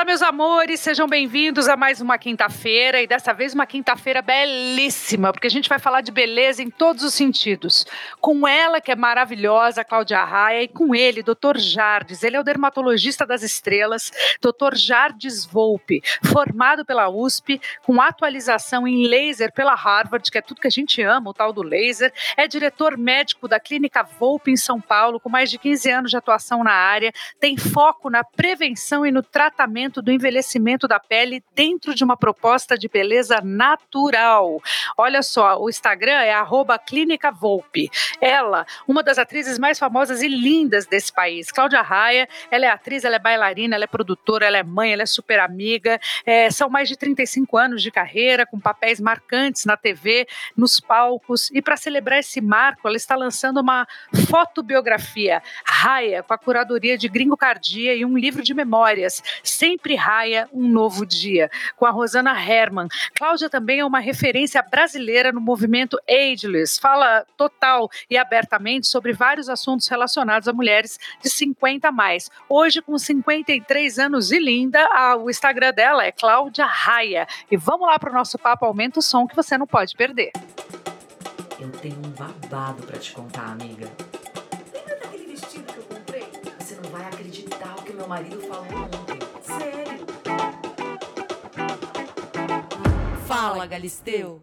Olá, meus amores, sejam bem-vindos a mais uma quinta-feira e dessa vez uma quinta-feira belíssima, porque a gente vai falar de beleza em todos os sentidos. Com ela, que é maravilhosa, Cláudia Raia, e com ele, Dr. Jardes. Ele é o dermatologista das estrelas, Dr. Jardes Volpe, formado pela USP, com atualização em laser pela Harvard, que é tudo que a gente ama, o tal do laser. É diretor médico da Clínica Volpe em São Paulo, com mais de 15 anos de atuação na área, tem foco na prevenção e no tratamento tratamento do envelhecimento da pele dentro de uma proposta de beleza natural. Olha só, o Instagram é Clínica Volpe. Ela, uma das atrizes mais famosas e lindas desse país, Cláudia Raia, ela é atriz, ela é bailarina, ela é produtora, ela é mãe, ela é super amiga. É, são mais de 35 anos de carreira, com papéis marcantes na TV, nos palcos. E para celebrar esse marco, ela está lançando uma fotobiografia, Raia, com a curadoria de Gringo Cardia e um livro de memórias, sempre raia um novo dia, com a Rosana Herman. Cláudia também é uma referência brasileira no movimento Ageless, fala total e abertamente sobre vários assuntos relacionados a mulheres de 50 a mais. Hoje, com 53 anos e linda, a, o Instagram dela é Cláudia Raia. E vamos lá para o nosso papo Aumenta o Som, que você não pode perder. Eu tenho um babado para te contar, amiga. Lembra daquele vestido que eu comprei? Você não vai acreditar o que meu marido falou ontem. Fala, Galisteu.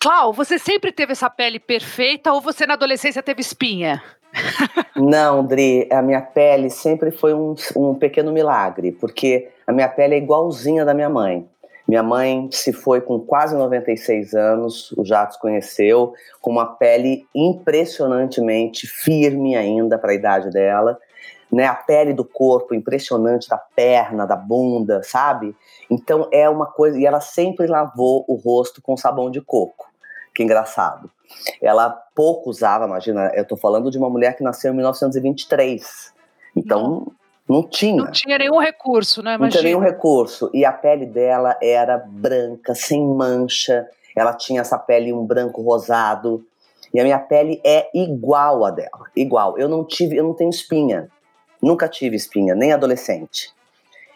Clau, você sempre teve essa pele perfeita ou você na adolescência teve espinha? Não, Dri, a minha pele sempre foi um, um pequeno milagre, porque a minha pele é igualzinha da minha mãe. Minha mãe se foi com quase 96 anos, o Jatos conheceu, com uma pele impressionantemente firme ainda para a idade dela né? A pele do corpo impressionante, da perna, da bunda, sabe? Então é uma coisa. E ela sempre lavou o rosto com sabão de coco. Que engraçado. Ela pouco usava, imagina, eu tô falando de uma mulher que nasceu em 1923. Então. Não tinha. Não tinha nenhum recurso, né? Imagina. Não tinha nenhum recurso. E a pele dela era branca, sem mancha. Ela tinha essa pele um branco rosado. E a minha pele é igual a dela, igual. Eu não tive, eu não tenho espinha. Nunca tive espinha, nem adolescente.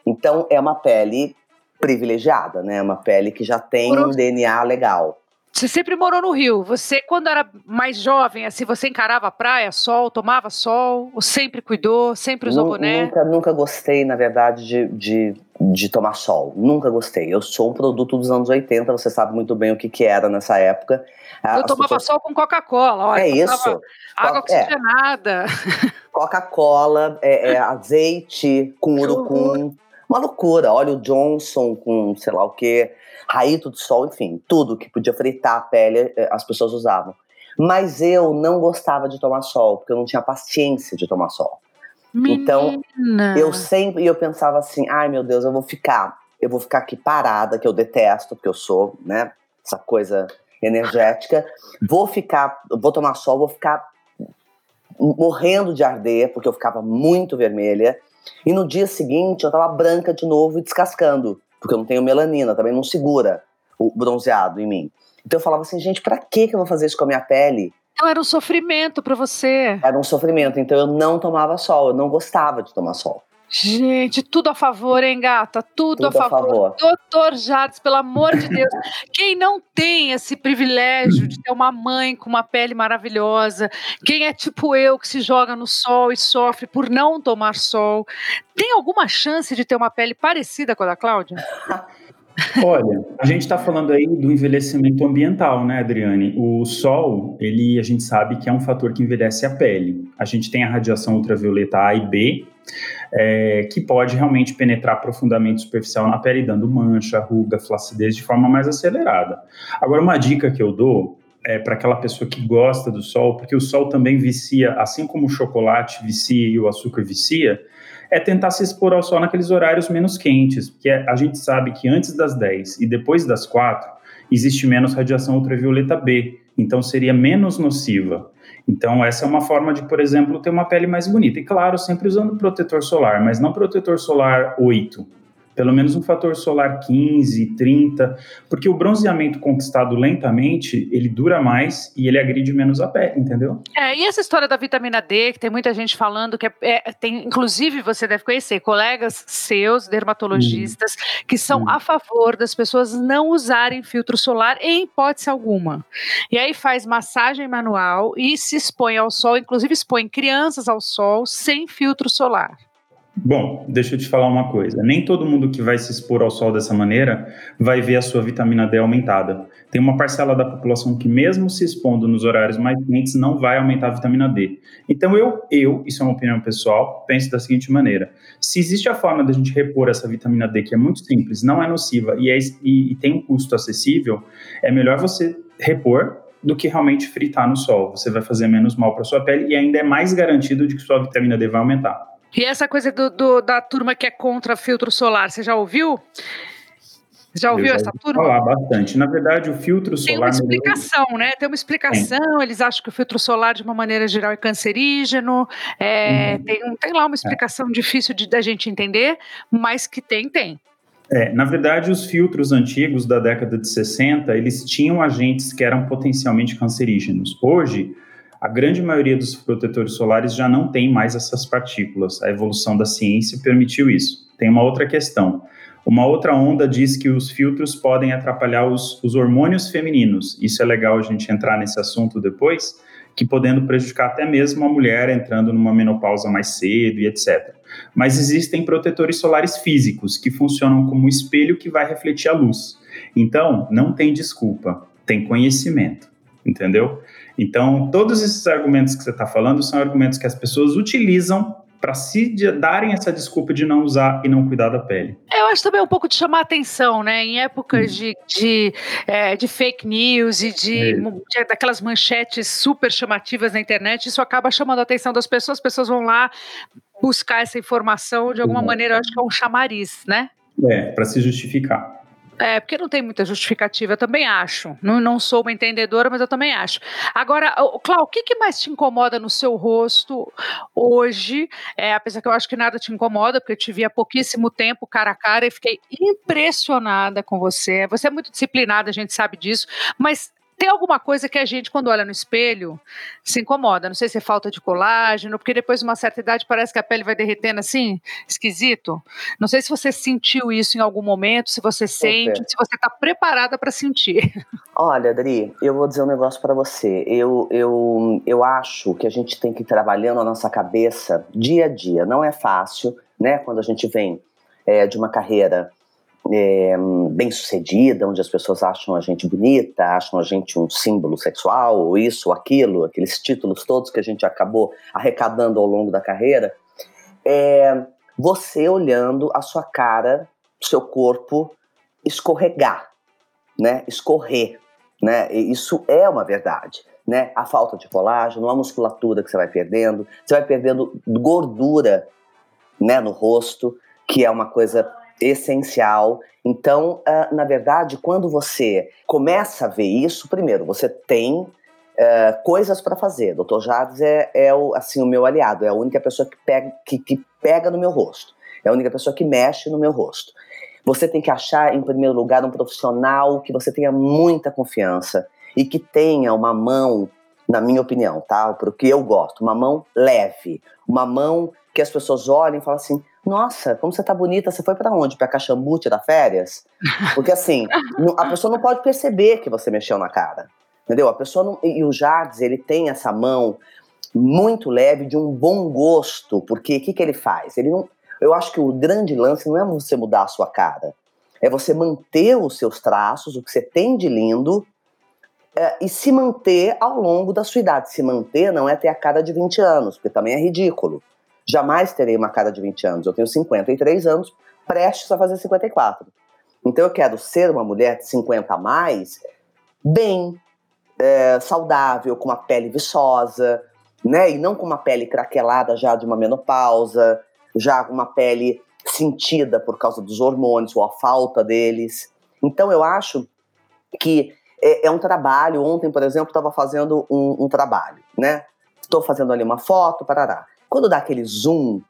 Então é uma pele privilegiada, né? Uma pele que já tem um DNA legal. Você sempre morou no Rio. Você, quando era mais jovem, assim, você encarava a praia, sol, tomava sol, ou sempre cuidou, sempre usou N boné? Nunca, nunca gostei, na verdade, de, de, de, tomar sol. Nunca gostei. Eu sou um produto dos anos 80, você sabe muito bem o que, que era nessa época. Eu tomava pessoas... sol com Coca-Cola, É isso. Água oxigenada. É. Coca-Cola, é, é, azeite com urucum. Uma loucura. Óleo Johnson com sei lá o que, raito de sol, enfim, tudo que podia fritar a pele, é, as pessoas usavam. Mas eu não gostava de tomar sol, porque eu não tinha paciência de tomar sol. Então, Menina. Então, eu sempre eu pensava assim, ai meu Deus, eu vou ficar, eu vou ficar aqui parada, que eu detesto, porque eu sou, né, essa coisa energética. Vou ficar, vou tomar sol, vou ficar morrendo de arder, porque eu ficava muito vermelha. E no dia seguinte eu tava branca de novo e descascando, porque eu não tenho melanina, também não segura o bronzeado em mim. Então eu falava assim, gente, para que eu vou fazer isso com a minha pele? Então era um sofrimento para você. Era um sofrimento, então eu não tomava sol, eu não gostava de tomar sol. Gente, tudo a favor, hein, gata? Tudo, tudo a, favor. a favor. Doutor Jardes, pelo amor de Deus. Quem não tem esse privilégio de ter uma mãe com uma pele maravilhosa, quem é tipo eu que se joga no sol e sofre por não tomar sol, tem alguma chance de ter uma pele parecida com a da Cláudia? Olha, a gente está falando aí do envelhecimento ambiental, né, Adriane? O sol, ele, a gente sabe que é um fator que envelhece a pele. A gente tem a radiação ultravioleta A e B, é, que pode realmente penetrar profundamente superficial na pele, dando mancha, ruga, flacidez de forma mais acelerada. Agora, uma dica que eu dou é para aquela pessoa que gosta do sol, porque o sol também vicia, assim como o chocolate vicia e o açúcar vicia, é tentar se expor ao sol naqueles horários menos quentes, porque a gente sabe que antes das 10 e depois das 4 existe menos radiação ultravioleta B, então seria menos nociva. Então, essa é uma forma de, por exemplo, ter uma pele mais bonita. E claro, sempre usando protetor solar, mas não protetor solar 8. Pelo menos um fator solar 15, 30, porque o bronzeamento conquistado lentamente, ele dura mais e ele agride menos a pele, entendeu? É, e essa história da vitamina D, que tem muita gente falando que é, é, tem, inclusive você deve conhecer colegas seus, dermatologistas, hum. que são hum. a favor das pessoas não usarem filtro solar em hipótese alguma. E aí faz massagem manual e se expõe ao sol, inclusive expõe crianças ao sol sem filtro solar. Bom, deixa eu te falar uma coisa. Nem todo mundo que vai se expor ao sol dessa maneira vai ver a sua vitamina D aumentada. Tem uma parcela da população que, mesmo se expondo nos horários mais quentes, não vai aumentar a vitamina D. Então, eu, eu, isso é uma opinião pessoal, penso da seguinte maneira: se existe a forma da gente repor essa vitamina D, que é muito simples, não é nociva e, é, e, e tem um custo acessível, é melhor você repor do que realmente fritar no sol. Você vai fazer menos mal para sua pele e ainda é mais garantido de que sua vitamina D vai aumentar. E essa coisa do, do, da turma que é contra filtro solar, você já ouviu? Já ouviu já essa turma? Falar bastante. Na verdade, o filtro solar. Tem uma explicação, né? Tem uma explicação. Eles acham que o filtro solar, de uma maneira geral, é cancerígeno. É, uhum. tem, tem lá uma explicação é. difícil de, da gente entender, mas que tem, tem. É, na verdade, os filtros antigos da década de 60, eles tinham agentes que eram potencialmente cancerígenos. Hoje, a grande maioria dos protetores solares já não tem mais essas partículas. A evolução da ciência permitiu isso. Tem uma outra questão. Uma outra onda diz que os filtros podem atrapalhar os, os hormônios femininos. Isso é legal a gente entrar nesse assunto depois, que podendo prejudicar até mesmo a mulher entrando numa menopausa mais cedo e etc. Mas existem protetores solares físicos que funcionam como um espelho que vai refletir a luz. Então, não tem desculpa, tem conhecimento, entendeu? Então, todos esses argumentos que você está falando são argumentos que as pessoas utilizam para se darem essa desculpa de não usar e não cuidar da pele. Eu acho também um pouco de chamar atenção, né? Em épocas de, de, é, de, fake news e de, de, daquelas manchetes super chamativas na internet, isso acaba chamando a atenção das pessoas, as pessoas vão lá buscar essa informação de alguma maneira, eu acho que é um chamariz, né? É, para se justificar. É, porque não tem muita justificativa, eu também acho. Não, não sou uma entendedora, mas eu também acho. Agora, Cláudio, o que, que, mais te incomoda no seu rosto hoje? É, apesar que eu acho que nada te incomoda, porque eu te vi há pouquíssimo tempo cara a cara e fiquei impressionada com você. Você é muito disciplinada, a gente sabe disso, mas tem alguma coisa que a gente, quando olha no espelho, se incomoda. Não sei se é falta de colágeno, porque depois de uma certa idade parece que a pele vai derretendo assim, esquisito. Não sei se você sentiu isso em algum momento, se você sente, se você está preparada para sentir. Olha, Adri, eu vou dizer um negócio para você. Eu, eu, eu acho que a gente tem que ir trabalhando a nossa cabeça dia a dia. Não é fácil, né? Quando a gente vem é, de uma carreira é, bem sucedida, onde as pessoas acham a gente bonita, acham a gente um símbolo sexual, ou isso, ou aquilo, aqueles títulos todos que a gente acabou arrecadando ao longo da carreira, é você olhando a sua cara, seu corpo escorregar, né? Escorrer, né? E isso é uma verdade, né? A falta de colágeno, a musculatura que você vai perdendo, você vai perdendo gordura, né, no rosto, que é uma coisa essencial. Então, uh, na verdade, quando você começa a ver isso, primeiro, você tem uh, coisas para fazer. Dr. Jades é, é, o, assim, o meu aliado, é a única pessoa que pega, que, que pega no meu rosto, é a única pessoa que mexe no meu rosto. Você tem que achar, em primeiro lugar, um profissional que você tenha muita confiança e que tenha uma mão, na minha opinião, tá? Porque eu gosto, uma mão leve, uma mão que as pessoas olhem e falam assim: nossa, como você tá bonita, você foi para onde? Pra Caxambu tirar férias? Porque assim, a pessoa não pode perceber que você mexeu na cara. Entendeu? A pessoa não. E o Jardim, ele tem essa mão muito leve, de um bom gosto, porque o que, que ele faz? Ele não. Eu acho que o grande lance não é você mudar a sua cara, é você manter os seus traços, o que você tem de lindo, é, e se manter ao longo da sua idade. Se manter não é ter a cara de 20 anos, porque também é ridículo. Jamais terei uma cara de 20 anos. Eu tenho 53 anos, prestes a fazer 54. Então eu quero ser uma mulher de 50 a mais, bem, é, saudável, com uma pele viçosa, né? E não com uma pele craquelada já de uma menopausa, já com uma pele sentida por causa dos hormônios ou a falta deles. Então eu acho que é, é um trabalho. Ontem, por exemplo, estava fazendo um, um trabalho, né? Estou fazendo ali uma foto, parará. Quando dá aquele zoom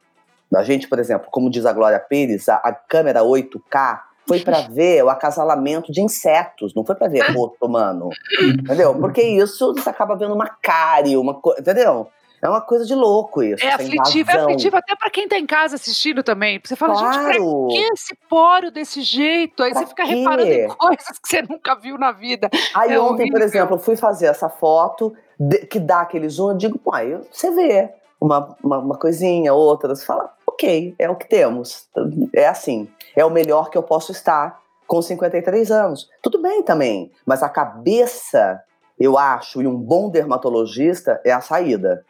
A gente, por exemplo, como diz a Glória Pires, a, a câmera 8K foi para ver o acasalamento de insetos, não foi para ver rosto humano. Entendeu? Porque isso você acaba vendo uma cárie, uma coisa. Entendeu? É uma coisa de louco isso. É aflitivo, é aflitivo até para quem tá em casa assistindo também. Você fala, claro. gente, pra que esse poro desse jeito? Aí pra você fica quê? reparando em coisas que você nunca viu na vida. Aí é ontem, horrível. por exemplo, eu fui fazer essa foto de, que dá aquele zoom, eu digo, pô, aí você vê uma, uma, uma coisinha, outra, você fala, ok, é o que temos. É assim, é o melhor que eu posso estar com 53 anos. Tudo bem também, mas a cabeça, eu acho, e um bom dermatologista é a saída.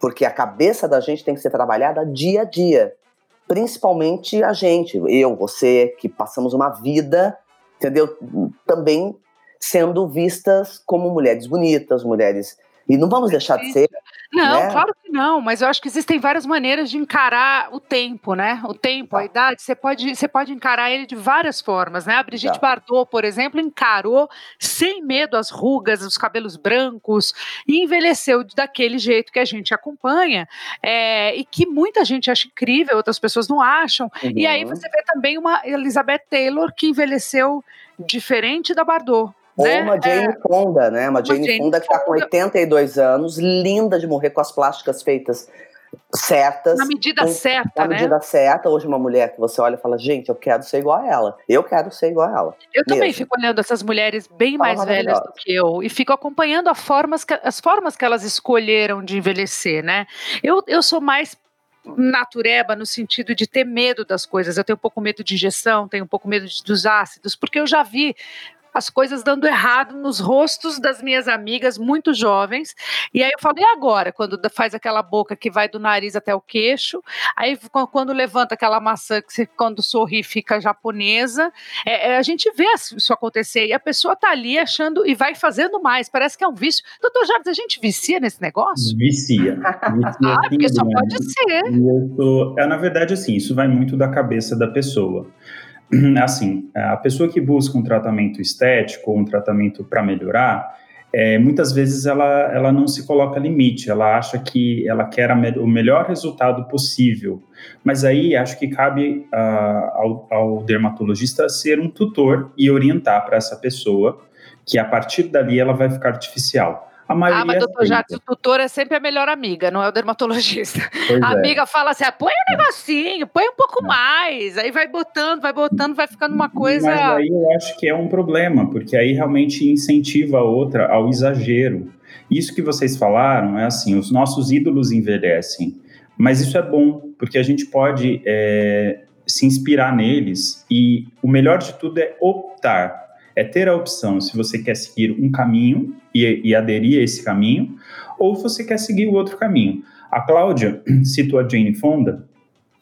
Porque a cabeça da gente tem que ser trabalhada dia a dia. Principalmente a gente, eu, você, que passamos uma vida, entendeu? Também sendo vistas como mulheres bonitas, mulheres. E não vamos deixar de ser. Não, né? claro que não, mas eu acho que existem várias maneiras de encarar o tempo, né? O tempo, a Tá. idade, você pode, você pode encarar ele de várias formas, né? A Brigitte Tá. Bardot, por exemplo, encarou sem medo as rugas, os cabelos brancos e envelheceu daquele jeito que a gente acompanha é, e que muita gente acha incrível, outras pessoas não acham. E aí Uhum. você vê também uma Elizabeth Taylor que envelheceu diferente da Bardot. Ou né? uma Jane Fonda, né? Uma Jane, Jane Fonda que está com Fonda. 82 anos, linda de morrer com as plásticas feitas certas. Na medida com- certa, Na né? medida certa, hoje uma mulher que você olha e fala, gente, eu quero ser igual a ela. Eu quero ser igual a ela. Eu também mesmo. fico olhando essas mulheres bem mais velhas do que eu e fico acompanhando a formas que- as formas que elas escolheram de envelhecer, né? Eu, eu sou mais natureba no sentido de ter medo das coisas. Eu tenho um pouco medo de injeção, tenho um pouco medo de- dos ácidos, porque eu já vi as coisas dando errado nos rostos das minhas amigas muito jovens. E aí eu falo, e agora? Quando faz aquela boca que vai do nariz até o queixo, aí qu- quando levanta aquela maçã que quando sorri fica japonesa, é, é, a gente vê isso acontecer e a pessoa tá ali achando e vai fazendo mais. Parece que é um vício. Doutor Jardim, a gente vicia nesse negócio? Vicia. Vicia Ah, porque só pode ser. E eu tô- é, na verdade, assim, isso vai muito da cabeça da pessoa. Assim, a pessoa que busca um tratamento estético ou um tratamento para melhorar, é, muitas vezes ela, ela não se coloca limite, ela acha que ela quer me- o melhor resultado possível. Mas aí acho que cabe ah, ao, ao dermatologista ser um tutor e orientar para essa pessoa que a partir dali ela vai ficar artificial. A maioria Ah, mas doutor aceita, Jardim, o tutor é sempre a melhor amiga, não é o dermatologista. pois A é. amiga fala assim: ah, põe um negocinho, põe um pouco mais. Aí vai botando, vai botando, vai ficando uma coisa. Mas aí eu acho que é um problema, porque aí realmente incentiva a outra ao exagero. Isso que vocês falaram é assim: os nossos ídolos envelhecem, mas isso é bom, porque a gente pode é, se inspirar neles e o melhor de tudo é optar, é ter a opção se você quer seguir um caminho e, e aderir a esse caminho, ou você quer seguir o outro caminho. A Cláudia citou a Jane Fonda,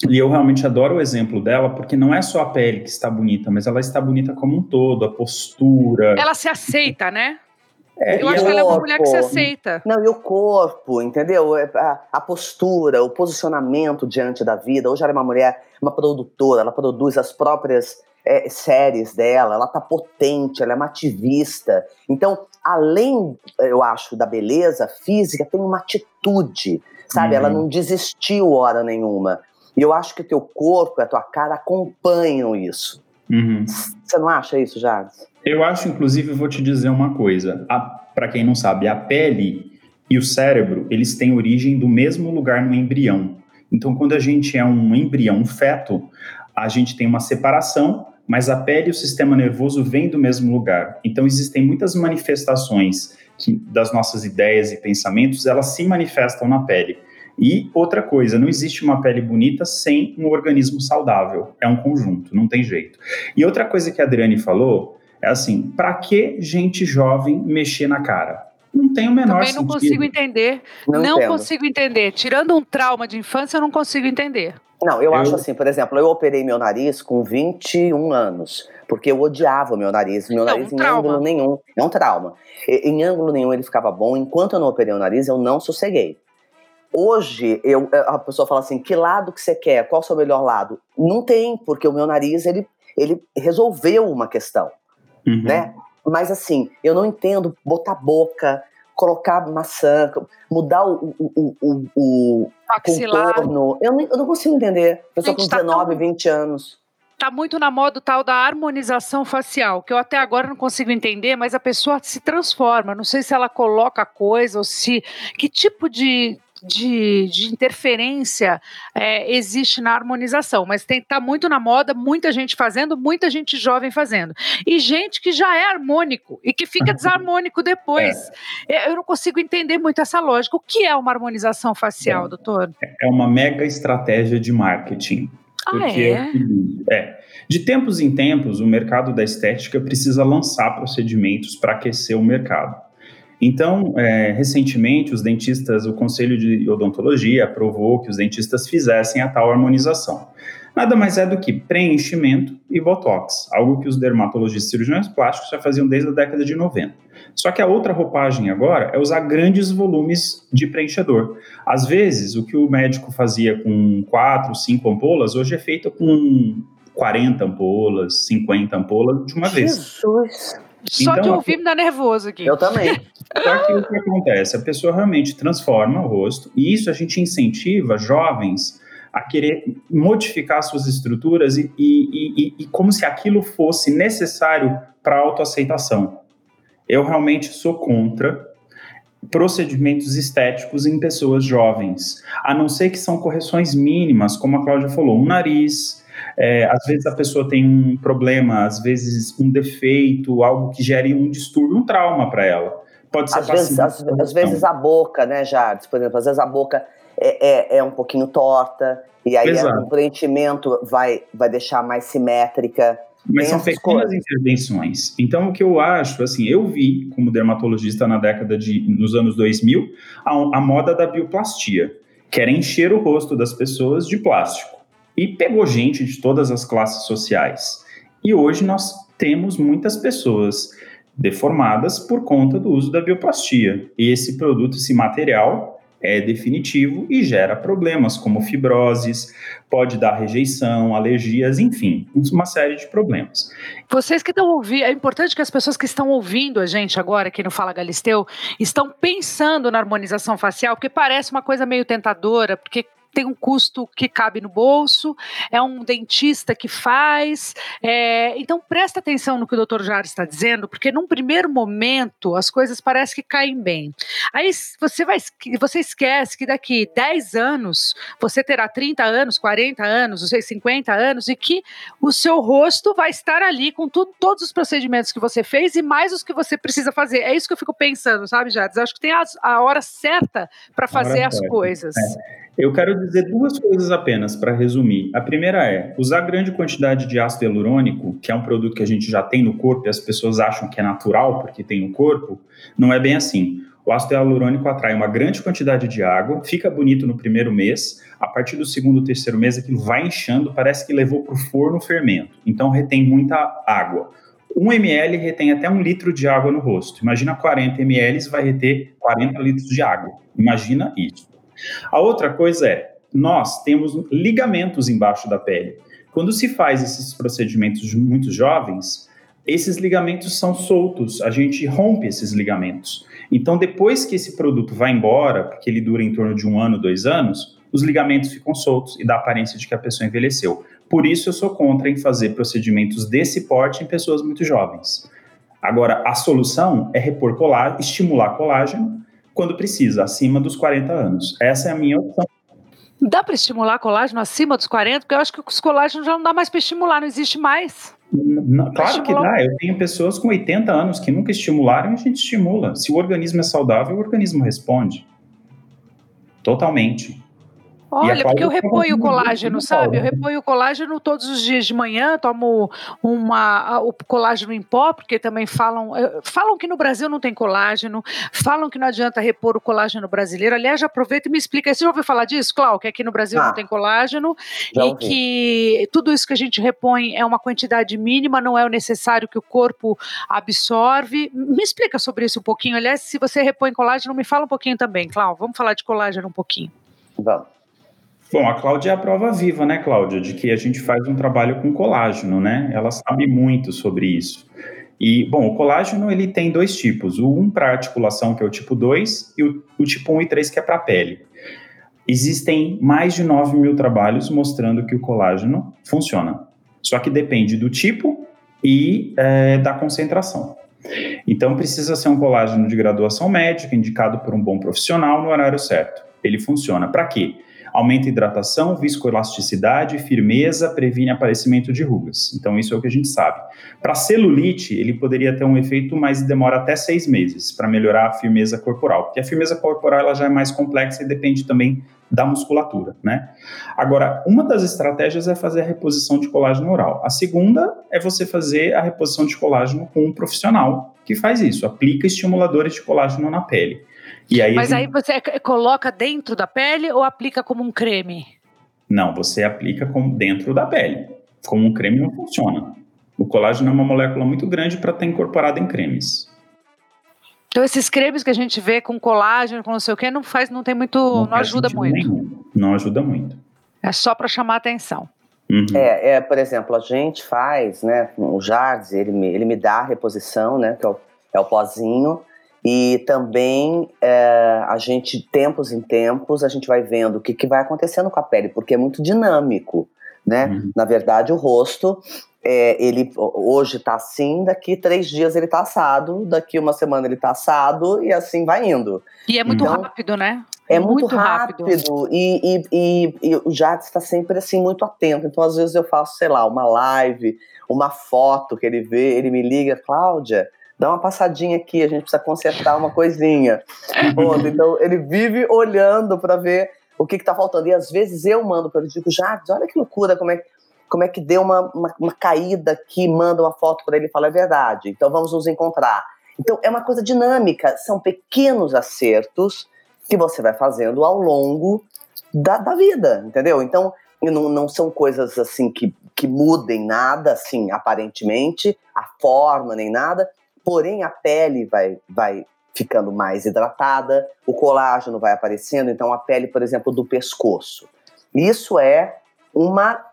e eu realmente adoro o exemplo dela, porque não é só a pele que está bonita, mas ela está bonita como um todo, a postura. Ela se aceita, né? É, Eu e acho que ela- é uma mulher que se aceita. Não, e o corpo, entendeu? É, A, a postura, o posicionamento diante da vida. Hoje ela é uma mulher, uma produtora, ela produz as próprias é, séries dela, ela tá potente, ela é uma ativista. Então, além, eu acho, da beleza física, tem uma atitude, sabe? Uhum. Ela não desistiu hora nenhuma. E eu acho que o teu corpo e a tua cara acompanham isso. Uhum. Você não acha isso, Jardim? Eu acho, inclusive, vou te dizer uma coisa. Para quem não sabe, a pele e o cérebro, eles têm origem do mesmo lugar no embrião. Então, quando a gente é um embrião, um feto, a gente tem uma separação, mas a pele e o sistema nervoso vêm do mesmo lugar. Então, existem muitas manifestações que, das nossas ideias e pensamentos, elas se manifestam na pele. E outra coisa, não existe uma pele bonita sem um organismo saudável. É um conjunto, não tem jeito. E outra coisa que a Adriane falou é assim: para que gente jovem mexer na cara? Não tem o menor Também não sentido. consigo entender. Não, Não, consigo entender. Tirando um trauma de infância, eu não consigo entender. Não, eu, Eu- acho assim, por exemplo, eu operei meu nariz com 21 anos, porque eu odiava o meu nariz, meu Não, nariz um em trauma. ângulo nenhum, é um trauma. E- Em ângulo nenhum ele ficava bom, enquanto eu não operei o nariz, eu não sosseguei. Hoje, eu, a pessoa fala assim, que lado que você quer, qual é o seu melhor lado? Não tem, porque o meu nariz, ele, ele resolveu uma questão, Uhum. né? Mas assim, eu não entendo botar boca, colocar maçã, mudar o, o, o, o contorno. Eu não, eu não consigo entender. Pessoa com 19, tá tão... 20 anos tá muito na moda o tal da harmonização facial, que eu até agora não consigo entender, mas a pessoa se transforma. Não sei se ela coloca coisa ou se. Que tipo de. De, de interferência é, existe na harmonização, mas está muito na moda, muita gente fazendo, muita gente jovem fazendo. E gente que já é harmônico e que fica desarmônico depois. É. Eu não consigo entender muito essa lógica. O que é uma harmonização facial, é, doutor? É uma mega estratégia de marketing. Ah, é? é? De tempos em tempos, o mercado da estética precisa lançar procedimentos para aquecer o mercado. Então, é, recentemente, os dentistas, o Conselho de Odontologia aprovou que os dentistas fizessem a tal harmonização. Nada mais é do que preenchimento e botox, algo que os dermatologistas e cirurgiões plásticos já faziam desde a década de 90. Só que a outra roupagem agora é usar grandes volumes de preenchedor. Às vezes, o que o médico fazia com 4, 5 ampolas, hoje é feito com 40 ampolas, 50 ampolas de uma vez. Só então, de ouvir me dá nervoso aqui. Eu também. Só que o que acontece? A pessoa realmente transforma o rosto, e isso a gente incentiva jovens a querer modificar suas estruturas e, e, e, e como se aquilo fosse necessário para autoaceitação. Eu realmente sou contra procedimentos estéticos em pessoas jovens, a não ser que são correções mínimas, como a Cláudia falou, um nariz, é, às vezes a pessoa tem um problema, às vezes um defeito, algo que gere um distúrbio, um trauma para ela. Pode ser às vezes, às, às, vezes a boca, né, Jardim? Por exemplo, às vezes a boca é, é, é um pouquinho torta, e aí o preenchimento vai, vai deixar mais simétrica. Mas são pequenas coisas. intervenções. Então, o que eu acho, assim, eu vi como dermatologista na década de, nos anos 2000, a, a moda da bioplastia, que era encher o rosto das pessoas de plástico. E pegou gente de todas as classes sociais. E hoje nós temos muitas pessoas deformadas por conta do uso da bioplastia. E esse produto, esse material, é definitivo e gera problemas como fibroses, pode dar rejeição, alergias, enfim, uma série de problemas. Vocês que estão ouvindo, é importante que as pessoas que estão ouvindo a gente agora aqui no Fala Galisteu estão pensando na harmonização facial, porque parece uma coisa meio tentadora, porque tem um custo que cabe no bolso, é um dentista que faz. É, então presta atenção no que o doutor Jara está dizendo, porque num primeiro momento as coisas parecem que caem bem. Aí você, vai, você esquece que daqui 10 anos você terá 30 anos, 40 anos, não sei, 50 anos, e que o seu rosto vai estar ali com tudo, todos os procedimentos que você fez e mais os que você precisa fazer. É isso que eu fico pensando, sabe, Jades? Acho que tem a, a hora certa para fazer as coisas. É. Eu quero dizer duas coisas apenas para resumir. A primeira é usar grande quantidade de ácido hialurônico, que é um produto que a gente já tem no corpo e as pessoas acham que é natural porque tem no corpo, não é bem assim. O ácido hialurônico atrai uma grande quantidade de água, fica bonito no primeiro mês, a partir do segundo, terceiro mês aquilo vai inchando, parece que levou para o forno fermento. Então retém muita água. 1 ml retém até um litro de água no rosto. Imagina 40 ml vai reter 40 litros de água. Imagina isso. A outra coisa é, nós temos ligamentos embaixo da pele. Quando se faz esses procedimentos muito jovens, esses ligamentos são soltos, a gente rompe esses ligamentos. Então, depois que esse produto vai embora, porque ele dura em torno de um ano, dois anos, os ligamentos ficam soltos e dá a aparência de que a pessoa envelheceu. Por isso, eu sou contra em fazer procedimentos desse porte em pessoas muito jovens. Agora, a solução é repor colágeno, estimular colágeno quando precisa, acima dos 40 anos. Essa é a minha opção. Dá para estimular colágeno acima dos 40? Porque eu acho que os colágenos já não dá mais para estimular, não existe mais. Não, claro que dá. Eu tenho pessoas com 80 anos que nunca estimularam e a gente estimula. Se o organismo é saudável, o organismo responde. Totalmente. Olha, porque eu reponho o colágeno, sabe? Eu reponho o colágeno todos os dias de manhã, tomo uma, o colágeno em pó, porque também falam, eh, falam que no Brasil não tem colágeno, falam que não adianta repor o colágeno brasileiro. Aliás, aproveita e me explica. Você já ouviu falar disso, Cláudio? Que aqui no Brasil ah, não tem colágeno e que tudo isso que a gente repõe é uma quantidade mínima, não é o necessário que o corpo absorve. Me explica sobre isso um pouquinho. Aliás, se você repõe colágeno, me fala um pouquinho também, Cláudio. Vamos falar de colágeno um pouquinho. Vamos. Bom, a Cláudia é a prova viva, né, Cláudia, de que a gente faz um trabalho com colágeno, né? Ela sabe muito sobre isso. E, bom, o colágeno ele tem dois tipos, o 1 para articulação, que é o tipo 2, e o, o tipo 1 e 3, que é para pele. Existem mais de 9 mil trabalhos mostrando que o colágeno funciona. Só que depende do tipo e é, da concentração. Então, precisa ser um colágeno de graduação médica, indicado por um bom profissional no horário certo. Ele funciona para quê? Aumenta a hidratação, viscoelasticidade, firmeza, previne aparecimento de rugas. Então, isso é o que a gente sabe. Para celulite, ele poderia ter um efeito, mas demora até seis meses para melhorar a firmeza corporal, porque a firmeza corporal ela já é mais complexa e depende também da musculatura, né? Agora, uma das estratégias é fazer a reposição de colágeno oral. A segunda é você fazer a reposição de colágeno com um profissional que faz isso, aplica estimuladores de colágeno na pele. E aí Mas aí você coloca dentro da pele ou aplica como um creme? Não, você aplica como dentro da pele. Como um creme não funciona. O colágeno é uma molécula muito grande para estar incorporada em cremes. Então esses cremes que a gente vê com colágeno, com não sei o que, não faz, não tem muito, não, não ajuda muito. Nenhum. Não ajuda muito. É só para chamar atenção. Uhum. É, é, por exemplo, a gente faz, né, o Jardim, ele me, ele me dá a reposição, né, que é o, é o pozinho, e também é, a gente, tempos em tempos, a gente vai vendo o que, que vai acontecendo com a pele, porque é muito dinâmico, né? Uhum. Na verdade, o rosto, é, ele hoje tá assim, daqui três dias ele tá assado, daqui uma semana ele tá assado e assim vai indo. E é muito então, rápido, né? É muito, muito rápido, rápido. E, e, e, e, o Jades está sempre assim muito atento. Então, às vezes, eu faço, sei lá, uma live, uma foto que ele vê, ele me liga, Cláudia, dá uma passadinha aqui, a gente precisa consertar uma coisinha. então, ele vive olhando para ver o que está faltando. E às vezes eu mando para ele, digo, Jades, olha que loucura, como é, como é que deu uma, uma, uma caída aqui, manda uma foto para ele e fala, é verdade, então vamos nos encontrar. Então é uma coisa dinâmica, são pequenos acertos que você vai fazendo ao longo da, da vida, entendeu? Então não, não são coisas assim que, que mudem nada, assim, aparentemente, a forma nem nada, porém a pele vai, vai ficando mais hidratada, o colágeno vai aparecendo, então a pele, por exemplo, do pescoço. Isso é uma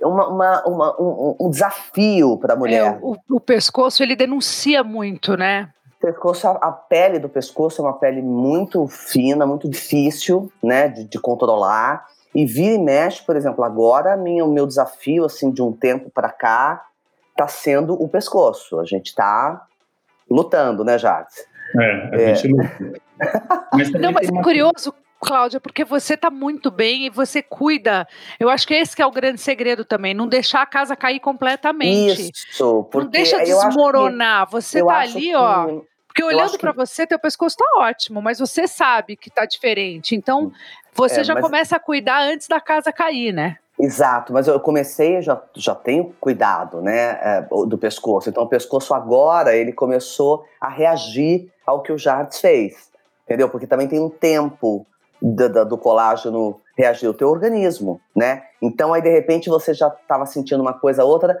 uma, uma, uma um, um, desafio para a mulher. É, o, o, pescoço ele denuncia muito, né? O pescoço, a, a, pele do pescoço é uma pele muito fina, muito difícil, né, de, de controlar. E vira e mexe, por exemplo, agora minha, o meu desafio assim de um tempo para cá está sendo o pescoço. A gente está lutando, né, Jades? É, a é. gente luta. Mas Não, mas é curioso Cláudia, porque você está muito bem e você cuida. Eu acho que esse que é o grande segredo também, não deixar a casa cair completamente. Isso, porque não deixa desmoronar. Que, você está ali, que, ó. Porque olhando para que... você, teu pescoço está ótimo, mas você sabe que está diferente. Então, você é, já mas... começa a cuidar antes da casa cair, né? Exato, mas eu comecei, já, já tenho cuidado, né, é, do pescoço. Então, o pescoço agora, ele começou a reagir ao que o Jardim fez, entendeu? Porque também tem um tempo do, do colágeno reagir ao teu organismo, né? Então aí de repente você já estava sentindo uma coisa outra,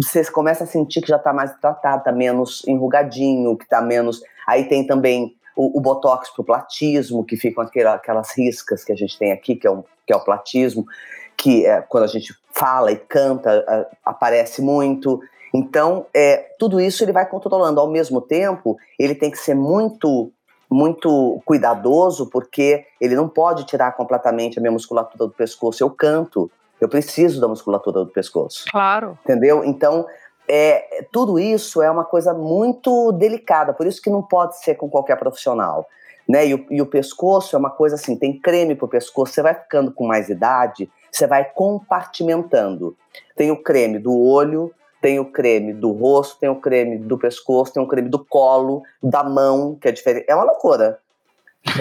você começa a sentir que já está mais tratado, tá menos enrugadinho, que está menos. Aí tem também o, o botox pro platismo, que ficam aquelas, aquelas riscas que a gente tem aqui, que é, um, que é o platismo, que é, quando a gente fala e canta é, aparece muito. Então, é, tudo isso ele vai controlando. Ao mesmo tempo, ele tem que ser muito muito cuidadoso, porque ele não pode tirar completamente a minha musculatura do pescoço. Eu canto, eu preciso da musculatura do pescoço. Claro. Entendeu? Então, é, tudo isso é uma coisa muito delicada, por isso que não pode ser com qualquer profissional. Né? E, o, e o pescoço é uma coisa assim: tem creme para o pescoço, você vai ficando com mais idade, você vai compartimentando. Tem o creme do olho, tem o creme do rosto, tem o creme do pescoço, tem o creme do colo, da mão, que é diferente. É uma loucura.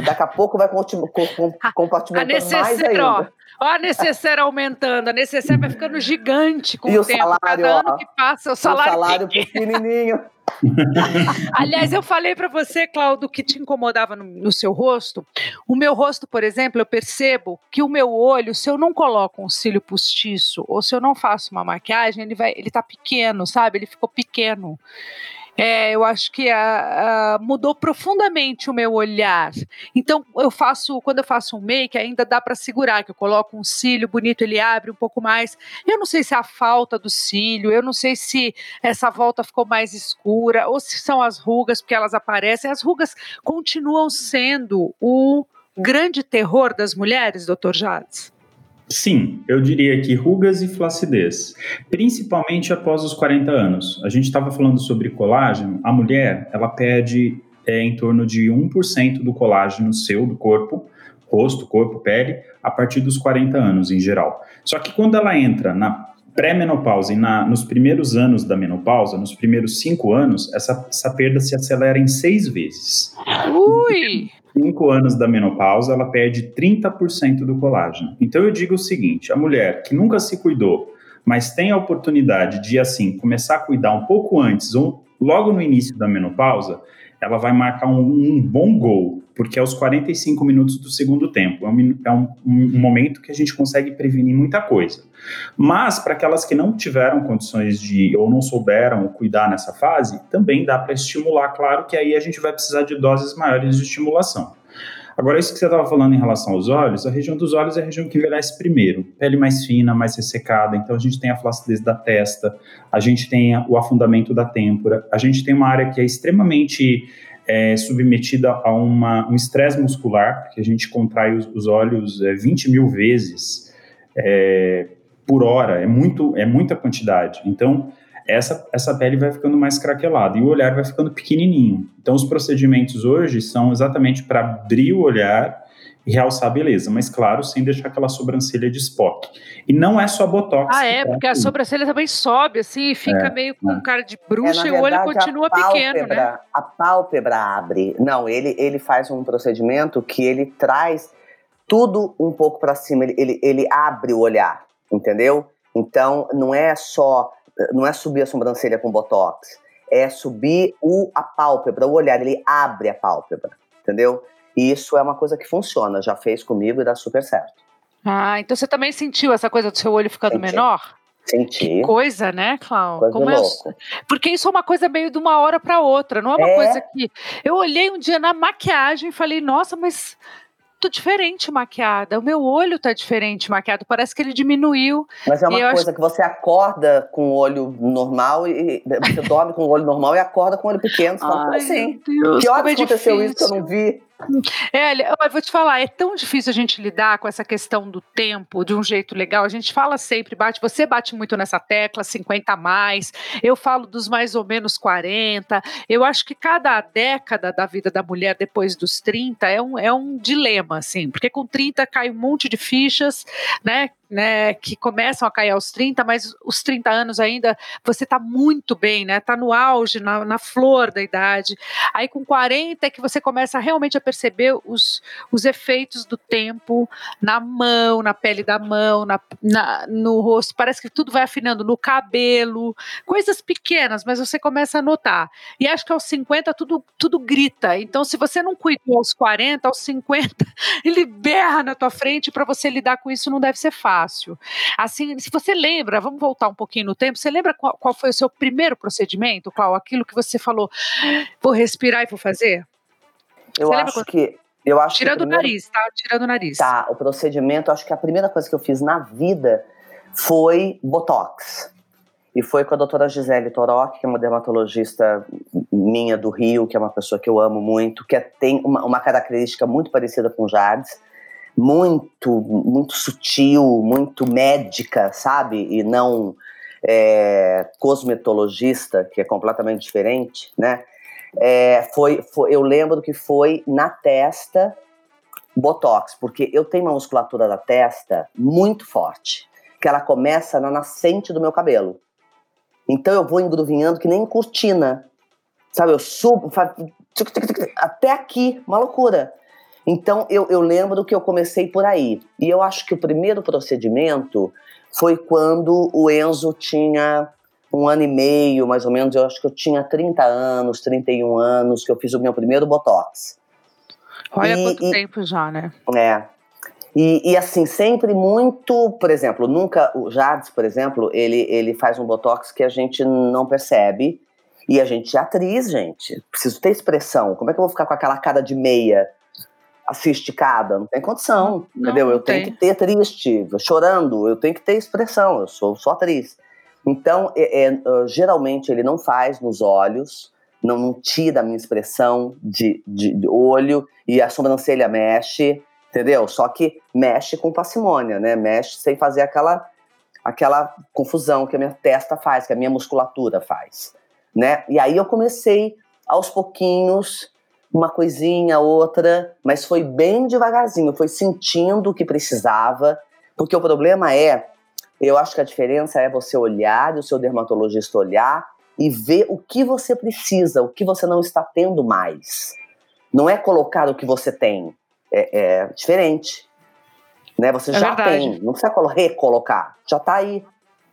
Daqui a pouco vai compartimentando mais ainda. Ó, ó, a necessaire aumentando, a necessaire vai ficando gigante com e o, tempo. Salário, Cada ano que passa, o salário, o salário pequenininho. Aliás, eu falei para você, Claudio, que te incomodava no, no, seu rosto. O meu rosto, por exemplo, eu percebo que o meu olho, se eu não coloco um cílio postiço ou se eu não faço uma maquiagem, ele vai, ele tá pequeno, sabe? Ele ficou pequeno. É, eu acho que a, a, mudou profundamente o meu olhar. Então, eu faço, quando eu faço um make, ainda dá para segurar, que eu coloco um cílio bonito, ele abre um pouco mais. Eu não sei se é a falta do cílio, eu não sei se essa volta ficou mais escura, ou se são as rugas, porque elas aparecem. As rugas continuam sendo o grande terror das mulheres, doutor Jades? Sim, eu diria que rugas e flacidez, principalmente após os 40 anos. A gente estava falando sobre colágeno, a mulher, ela perde é, em torno de 1% do colágeno seu, do corpo, rosto, corpo, pele, a partir dos 40 anos em geral. Só que quando ela entra na pré-menopausa e na, nos primeiros anos da menopausa, nos primeiros cinco anos, essa, essa perda se acelera em seis vezes. Ui! Cinco anos da menopausa, ela perde 30% do colágeno. Então eu digo o seguinte: a mulher que nunca se cuidou, mas tem a oportunidade de, assim, começar a cuidar um pouco antes ou logo no início da menopausa, ela vai marcar um, um bom gol, porque é os 45 minutos do segundo tempo. É, um, é um, um momento que a gente consegue prevenir muita coisa. Mas, para aquelas que não tiveram condições de, ou não souberam cuidar nessa fase, também dá para estimular. Claro que aí a gente vai precisar de doses maiores de estimulação. Agora, isso que você estava falando em relação aos olhos, a região dos olhos é a região que envelhece primeiro. Pele mais fina, mais ressecada, então a gente tem a flacidez da testa, a gente tem o afundamento da têmpora, a gente tem uma área que é extremamente é, submetida a uma, um estresse muscular, que a gente contrai os, os olhos é, 20 mil vezes é, por hora, é, muito, é muita quantidade. Então, essa, essa pele vai ficando mais craquelada e o olhar vai ficando pequenininho. Então, os procedimentos hoje são exatamente para abrir o olhar realçar a beleza, mas claro, sem deixar aquela sobrancelha de Spock. E não é só botox. Ah, é, porque a sobrancelha também sobe, assim, e fica é, meio com é. cara de bruxa é, e o olho continua pálpebra, pequeno, né? A pálpebra abre. Não, ele, ele faz um procedimento que ele traz tudo um pouco para cima, ele, ele, ele abre o olhar, entendeu? Então, não é só não é subir a sobrancelha com botox, é subir o, a pálpebra, o olhar, ele abre a pálpebra, entendeu? E isso é uma coisa que funciona, já fez comigo e dá super certo. Ah, então você também sentiu essa coisa do seu olho ficando Senti. menor? Senti. Que coisa, né, Cláudio? Como eu... Porque isso é uma coisa meio de uma hora para outra, não é uma é. coisa que. Eu olhei um dia na maquiagem e falei, nossa, mas tô diferente maquiada. O meu olho tá diferente maquiado. Parece que ele diminuiu. Mas é uma coisa acho... que você acorda com o olho normal e você dorme com o olho normal e acorda com o olho pequeno. Você fala, Ai, assim? Deus, que hora é aconteceu difícil. isso que eu não vi? É, eu vou te falar, é tão difícil a gente lidar com essa questão do tempo de um jeito legal. A gente fala sempre, bate, você bate muito nessa tecla, 50 a mais, eu falo dos mais ou menos 40. Eu acho que cada década da vida da mulher depois dos 30 é um, é um dilema, assim, porque com 30 cai um monte de fichas, né? Né, que começam a cair aos 30, mas os 30 anos ainda você está muito bem, né? Está no auge, na, na, flor da idade. Aí com 40 é que você começa realmente a perceber os, os efeitos do tempo na mão, na pele da mão, na, na, no rosto. Parece que tudo vai afinando no cabelo, coisas pequenas, mas você começa a notar. E acho que aos 50 tudo, tudo grita. Então, se você não cuidou aos 40, aos 50, ele berra na tua frente para você lidar com isso não deve ser fácil fácil. Assim, se você lembra, vamos voltar um pouquinho no tempo, você lembra qual, qual foi o seu primeiro procedimento, qual aquilo que você falou, vou respirar e vou fazer? Eu você acho que eu acho Tirando o primeiro... nariz, tá? Tirando o nariz. Tá, o procedimento, acho que a primeira coisa que eu fiz na vida foi Botox. E foi com a doutora Gisele Torok, que é uma dermatologista minha do Rio, que é uma pessoa que eu amo muito, que é, tem uma, uma característica muito parecida com Jades muito, muito sutil, muito médica, sabe? E não é, cosmetologista, que é completamente diferente, né? É, foi, foi, eu lembro que foi na testa Botox, porque eu tenho uma musculatura da testa muito forte, que ela começa na nascente do meu cabelo. Então eu vou engruvinhando que nem cortina, sabe? Eu subo, até aqui, uma loucura. Então eu, eu lembro que eu comecei por aí. E eu acho que o primeiro procedimento foi quando o Enzo tinha um ano e meio, mais ou menos. Eu acho que eu tinha 30 anos, 31 anos, que eu fiz o meu primeiro Botox. Olha e, quanto e, tempo já, né? É. E, e, assim, sempre muito, por exemplo, nunca, o Jades, por exemplo, ele, ele faz um Botox que a gente não percebe, E a gente é atriz, gente. Preciso ter expressão. Como é que eu vou ficar com aquela cara de meia esticada? Não tem condição, não, entendeu? Não eu tem. tenho que ter triste, chorando, eu tenho que ter expressão. Eu sou, sou atriz. Então, é, é, geralmente ele não faz nos olhos, não, não tira a minha expressão de, de, de, olho e a sobrancelha mexe, entendeu? Só que mexe com parcimônia, né? Mexe sem fazer aquela, aquela confusão que a minha testa faz, que a minha musculatura faz, né? E aí eu comecei aos pouquinhos, uma coisinha, outra, mas foi bem devagarzinho, foi sentindo o que precisava, porque o problema é, eu acho que a diferença é você olhar, o seu dermatologista olhar e ver o que você precisa, o que você não está tendo mais. Não é colocar o que você tem, é, é diferente. Né? Você é já verdade. tem, não precisa recolocar, já está aí.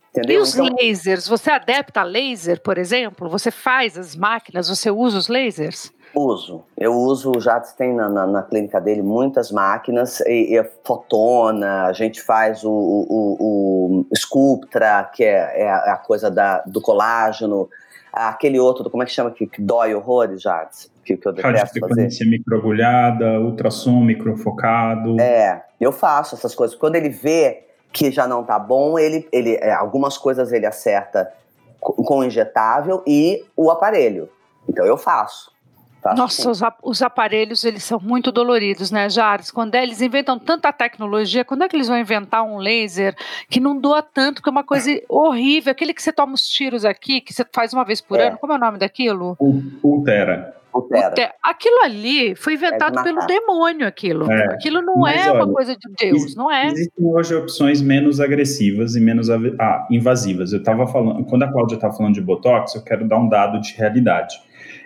Entendeu? E os então, lasers? Você adapta a laser, por exemplo? Você faz as máquinas, você usa os lasers? Uso. Eu uso, o Jades tem na, na, na, clínica dele muitas máquinas, e, e fotona, a gente faz o, o, o, o Sculptra, que é, é, a coisa da, do colágeno, aquele outro, como é que chama, que, que dói horrores, Jades? Que, que eu detesto fazer. microagulhada, ultrassom microfocado. É, eu faço essas coisas. Quando ele vê que já não tá bom, ele, ele é, algumas coisas ele acerta com, com injetável e o aparelho. Então eu faço. Faço Nossa, os, os, aparelhos, eles são muito doloridos, né, Jares? Quando é, eles inventam tanta tecnologia, quando é que eles vão inventar um laser que não doa tanto, que é uma coisa horrível? Aquele que você toma os tiros aqui, que você faz uma vez por é. ano, como é o nome daquilo? Ultera. Ultera. Aquilo ali foi inventado é de pelo demônio, aquilo. É. Aquilo não é olha, uma coisa de Deus, não é? Existem hoje opções menos agressivas e menos ah, invasivas. Eu estava falando, quando a Cláudia estava falando de Botox, eu quero dar um dado de realidade.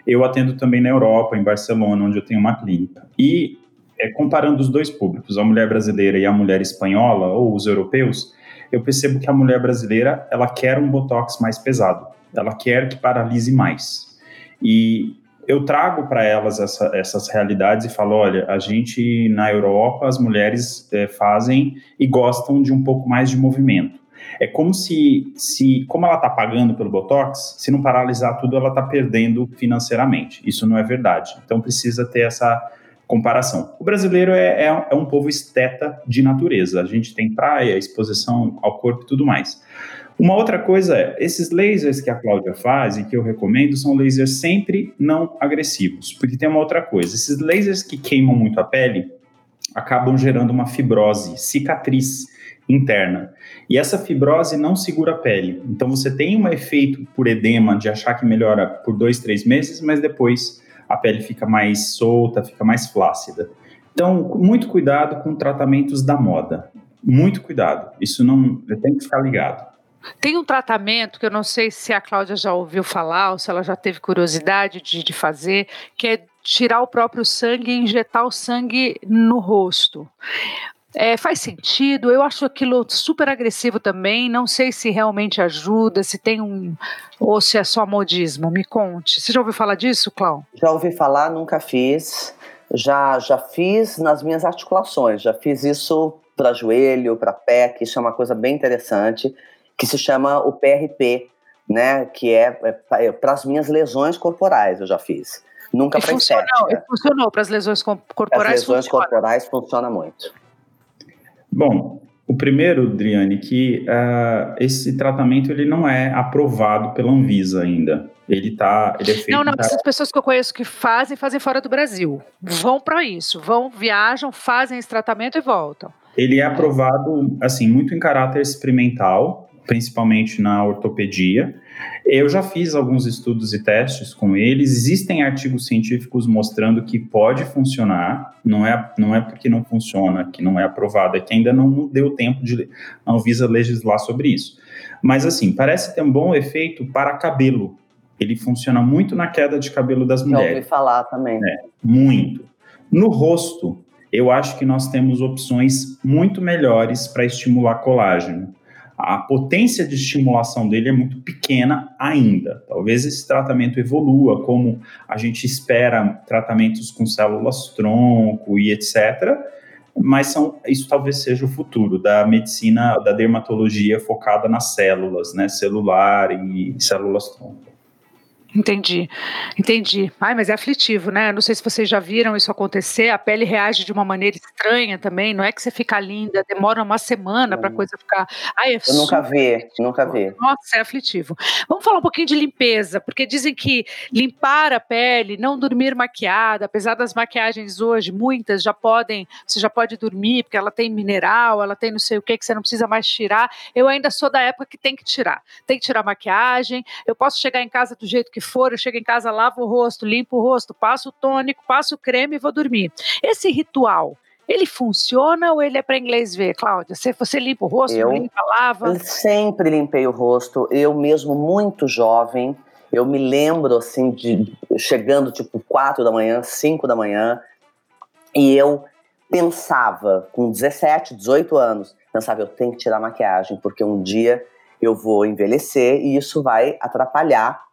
Eu atendo também na Europa, em Barcelona, onde eu tenho uma clínica. E é, comparando os dois públicos, a mulher brasileira e a mulher espanhola, ou os europeus, eu percebo que a mulher brasileira, ela quer um botox mais pesado. Ela quer que paralise mais. E eu trago para elas essa, essas realidades e falo, olha, a gente na Europa, as mulheres é, fazem e gostam de um pouco mais de movimento. É como se, se como ela está pagando pelo Botox, se não paralisar tudo, ela está perdendo financeiramente. Isso não é verdade. Então precisa ter essa comparação. O brasileiro é, é, é um povo esteta de natureza. A gente tem praia, exposição ao corpo e tudo mais. Uma outra coisa é, esses lasers que a Cláudia faz e que eu recomendo são lasers sempre não agressivos, porque tem uma outra coisa, esses lasers que queimam muito a pele acabam gerando uma fibrose, cicatriz interna. E essa fibrose não segura a pele. Então você tem um efeito por edema de achar que melhora por dois, três meses, mas depois a pele fica mais solta, fica mais flácida. Então, muito cuidado com tratamentos da moda. Muito cuidado. Isso não tem que ficar ligado. Tem um tratamento que eu não sei se a Cláudia já ouviu falar ou se ela já teve curiosidade de, de fazer, que é tirar o próprio sangue e injetar o sangue no rosto. É, faz sentido, eu acho aquilo super agressivo também. Não sei se realmente ajuda, se tem um. ou se é só modismo. Me conte. Você já ouviu falar disso, Cláudio? Já ouvi falar, nunca fiz. Já, já fiz nas minhas articulações, já fiz isso para joelho, para pé, que isso é uma coisa bem interessante, que se chama o PRP, né? Que é, é, é para as minhas lesões corporais, eu já fiz. Nunca para estética. Funcionou para as lesões corporais. As lesões funciona. corporais funciona muito. Bom, o primeiro, Driane, que uh, esse tratamento ele não é aprovado pela Anvisa ainda. Ele tá, ele é feito. Não, não. Essas pessoas que eu conheço que fazem, fazem fora do Brasil. Vão para isso, vão, viajam, fazem esse tratamento e voltam. Ele é aprovado, assim, muito em caráter experimental, principalmente na ortopedia. Eu já fiz alguns estudos e testes com eles. Existem artigos científicos mostrando que pode funcionar. Não é, não é porque não funciona, que não é aprovado, é que ainda não deu tempo de a Anvisa legislar sobre isso. Mas assim, parece ter um bom efeito para cabelo. Ele funciona muito na queda de cabelo das mulheres. Já ouvi falar também. É, muito. No rosto, eu acho que nós temos opções muito melhores para estimular colágeno a potência de estimulação dele é muito pequena ainda. Talvez esse tratamento evolua, como a gente espera tratamentos com células tronco e etc. Mas são, isso talvez seja o futuro da medicina, da dermatologia focada nas células, né, celular e células tronco. Entendi, entendi. Ai, mas é aflitivo, né? Não sei se vocês já viram isso acontecer. A pele reage de uma maneira estranha também. Não é que você fica linda, demora uma semana para a coisa ficar. Ai, é Eu nunca vi, nunca vi. Nossa, é aflitivo. Vamos falar um pouquinho de limpeza, porque dizem que limpar a pele, não dormir maquiada, apesar das maquiagens hoje, muitas já podem, você já pode dormir, porque ela tem mineral, ela tem não sei o que, que você não precisa mais tirar. Eu ainda sou da época que tem que tirar. Tem que tirar maquiagem. Eu posso chegar em casa do jeito que for, eu chego em casa, lavo o rosto, limpo o rosto, passo o tônico, passo o creme e vou dormir. Esse ritual, ele funciona ou ele é para inglês ver, Cláudia? Você, você limpa o rosto, eu, limpa, lava? Eu sempre limpei o rosto, eu mesmo muito jovem, eu me lembro assim de chegando tipo 4 da manhã, 5 da manhã, e eu pensava, com 17, 18 anos, pensava, eu tenho que tirar a maquiagem, porque um dia eu vou envelhecer e isso vai atrapalhar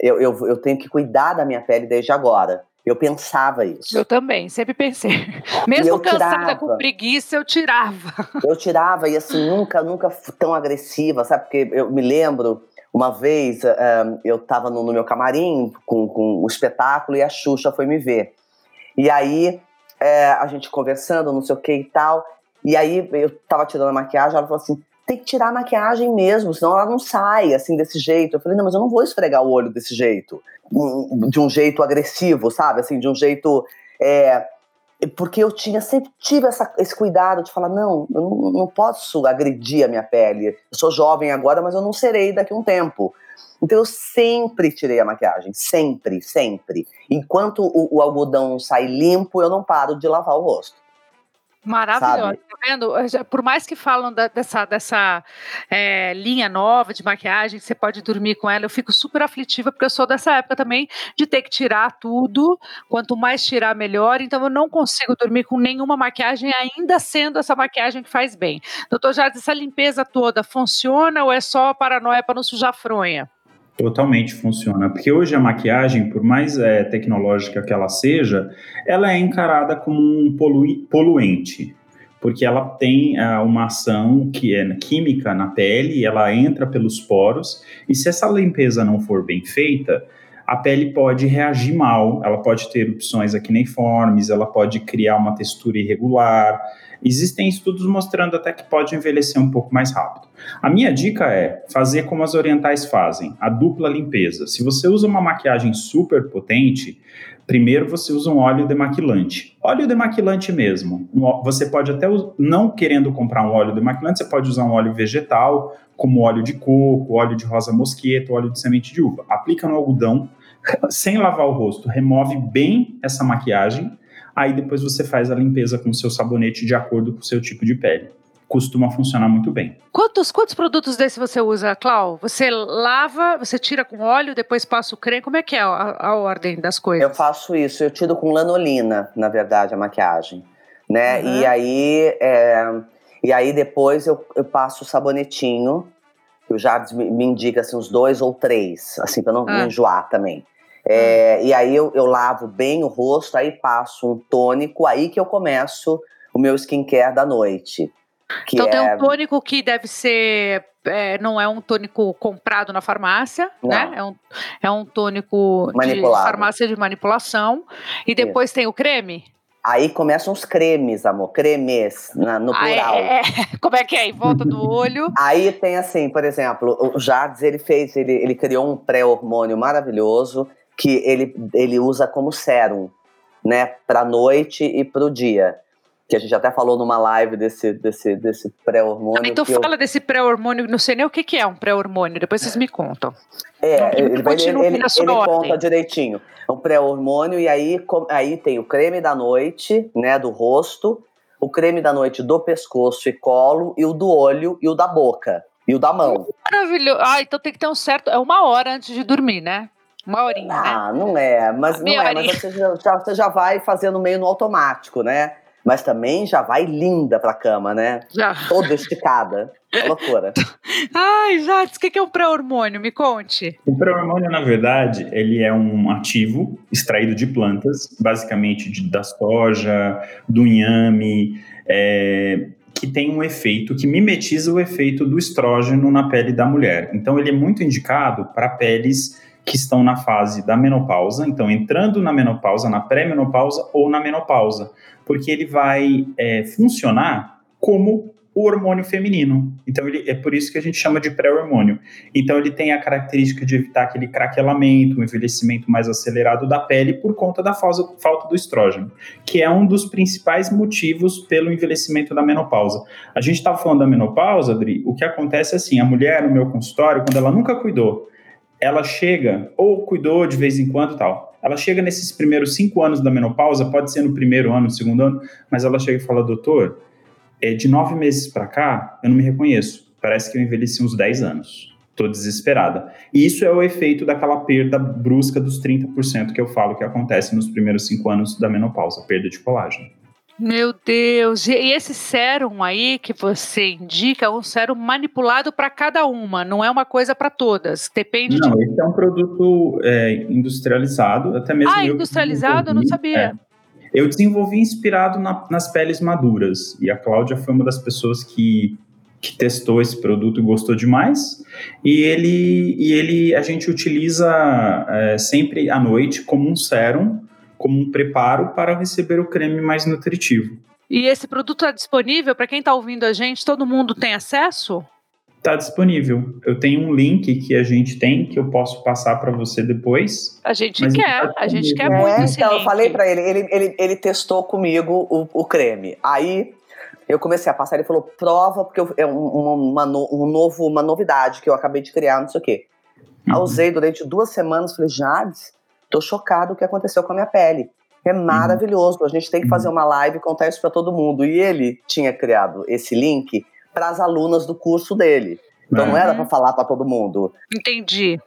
eu, eu, eu tenho que cuidar da minha pele desde agora. Eu pensava isso. Eu também, sempre pensei. Mesmo cansada tirava. com preguiça, eu tirava. Eu tirava e assim, nunca, nunca tão agressiva, sabe? Porque eu me lembro, uma vez um, eh, eu estava no, meu camarim com, com o espetáculo e a Xuxa foi me ver. E aí é, a gente conversando, não sei o que e tal. E aí eu tava tirando a maquiagem, ela falou assim: tem que tirar a maquiagem mesmo, senão ela não sai assim desse jeito. Eu falei, não, mas eu não vou esfregar o olho desse jeito, de um jeito agressivo, sabe? Assim, de um jeito. É, porque eu tinha sempre tive essa, esse cuidado de falar, não, eu não, não posso agredir a minha pele. Eu sou jovem agora, mas eu não serei daqui a um tempo. Então eu sempre tirei a maquiagem, sempre, sempre. Enquanto o, o algodão sai limpo, eu não paro de lavar o rosto. Maravilhosa, tá vendo? Por mais que falam da, dessa, dessa é, linha nova de maquiagem, que você pode dormir com ela, eu fico super aflitiva, porque eu sou dessa época também de ter que tirar tudo. Quanto mais tirar, melhor. Então eu não consigo dormir com nenhuma maquiagem, ainda sendo essa maquiagem que faz bem. Doutor Jardim, essa limpeza toda funciona ou é só paranoia para não sujar fronha? Totalmente funciona, porque hoje a maquiagem, por mais é, tecnológica que ela seja, ela é encarada como um poluente, porque ela tem é, uma ação que é química na pele, ela entra pelos poros, e se essa limpeza não for bem feita, a pele pode reagir mal, ela pode ter erupções acneiformes, ela pode criar uma textura irregular, Existem estudos mostrando até que pode envelhecer um pouco mais rápido. A minha dica é fazer como as orientais fazem, a dupla limpeza. Se você usa uma maquiagem super potente, primeiro você usa um óleo demaquilante. Óleo demaquilante mesmo. Você pode até, não querendo comprar um óleo demaquilante, você pode usar um óleo vegetal, como óleo de coco, óleo de rosa mosqueta, óleo de semente de uva. Aplica no algodão, sem lavar o rosto, remove bem essa maquiagem aí depois você faz a limpeza com o seu sabonete de acordo com o seu tipo de pele. Costuma funcionar muito bem. Quantos, quantos produtos desse você usa, Clau? Você lava, você tira com óleo, depois passa o creme? Como é que é a, a ordem das coisas? Eu faço isso, eu tiro com lanolina, na verdade, a maquiagem. Né? Uhum. E aí é, e aí depois eu, eu passo o sabonetinho, que o Jardim me, indica assim, uns dois ou três, assim, para não ah. enjoar também. É, hum. E aí eu, eu lavo bem o rosto, aí passo um tônico, aí que eu começo o meu skincare da noite. então é... tem um tônico que deve ser. É, não é um tônico comprado na farmácia, não. né? É um, é um tônico Manipulado. de farmácia de manipulação. E depois Isso. tem o creme? Aí começam os cremes, amor, cremes, na, no plural. Ah, é, é. Como é que é? Em volta do olho? Aí tem assim, por exemplo, o Jardes, ele fez, ele, ele criou um pré-hormônio maravilhoso, que ele, ele usa como sérum, né, para noite e para o dia. Que a gente até falou numa live desse, desse, desse pré-hormônio. Então fala eu... desse pré-hormônio, não sei nem o que, que é um pré-hormônio, depois vocês me contam. É, ele, ele, ele, ele, ele conta direitinho. É um pré-hormônio, e aí, aí tem o creme da noite, né, do rosto, o creme da noite do pescoço e colo, e o do olho e o da boca. E o da mão. Maravilhoso. Ah, então tem que ter um certo. É uma hora antes de dormir, né? Uma horinha, ah, né? não é, mas não é, mas você já, já, você já vai fazendo meio no automático, né? Mas também já vai linda pra cama, né? Já. Toda esticada. loucura. Ai, Jades, o que é um pré-hormônio? Me conte. O pré-hormônio, na verdade, ele é um ativo extraído de plantas, basicamente de, da soja, do inhame, é, que tem um efeito que mimetiza o efeito do estrógeno na pele da mulher. Então, ele é muito indicado para peles que estão na fase da menopausa, então entrando na menopausa, na pré-menopausa ou na menopausa, porque ele vai é, funcionar como o hormônio feminino. Então, ele, é por isso que a gente chama de pré-hormônio. Então, ele tem a característica de evitar aquele craquelamento, um envelhecimento mais acelerado da pele por conta da falta do estrógeno, que é um dos principais motivos pelo envelhecimento da menopausa. A gente estava falando da menopausa, Adri, o que acontece é assim, a mulher no meu consultório, quando ela nunca cuidou, ela chega, ou cuidou de vez em quando tal, ela chega nesses primeiros cinco anos da menopausa, pode ser no primeiro ano, no segundo ano, mas ela chega e fala, doutor, é, de nove meses para cá, eu não me reconheço. Parece que eu envelheci uns 10 anos. Estou desesperada. E isso é o efeito daquela perda brusca dos 30% que eu falo que acontece nos primeiros cinco anos da menopausa, perda de colágeno. Meu Deus, e esse sérum aí que você indica é um sérum manipulado para cada uma, não é uma coisa para todas, depende Não, de... esse é um produto é, industrializado, até mesmo... Ah, industrializado? Eu não sabia. É. Eu desenvolvi inspirado na, nas peles maduras, e a Cláudia foi uma das pessoas que, que testou esse produto e gostou demais, e ele, e ele a gente utiliza é, sempre à noite como um sérum, como um preparo para receber o creme mais nutritivo. E esse produto está disponível para quem está ouvindo a gente? Todo mundo tem acesso? Está disponível. Eu tenho um link que a gente tem que eu posso passar para você depois. A gente quer, tá a gente quer muito é, esse então, link. Eu falei para ele, ele, ele, ele testou comigo o, o creme. Aí eu comecei a passar, ele falou, prova, porque é uma, uma, um novo, uma novidade que eu acabei de criar, não sei o quê. Uhum. usei durante duas semanas, falei, Jades, tô chocado o que aconteceu com a minha pele. É uhum. maravilhoso, a gente tem que fazer uhum. uma live e contar isso para todo mundo. E ele tinha criado esse link para as alunas do curso dele. Então uhum. não era para falar para todo mundo. Entendi.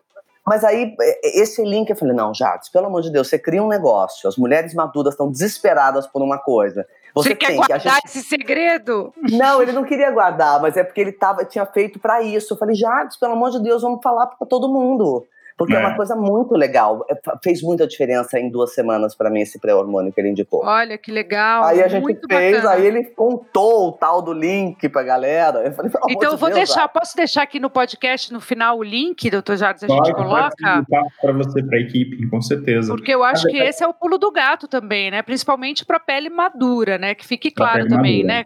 Mas aí, é, esse link, eu falei, não, Jades, pelo amor de Deus, você cria um negócio, as mulheres maduras estão desesperadas por uma coisa. Você, você quer guardar que gente... esse segredo? Não, ele não queria guardar, mas é porque ele tava, tinha feito para isso. Eu falei, Jades, pelo amor de Deus, vamos falar para todo mundo. Porque é. é. uma coisa muito legal. É, fez muita diferença em duas semanas para mim esse pré-hormônio que ele indicou. Olha que legal. Aí a gente fez, bacana. aí ele contou o tal do link pra galera. Eu falei, então eu vou Deus, deixar, posso deixar aqui no podcast no final o link, doutor Jardim, a gente coloca? para você, para a equipe, com certeza. Porque eu acho que esse é o pulo do gato também, né? Principalmente para pele madura, né? Que fique claro também, madura, né?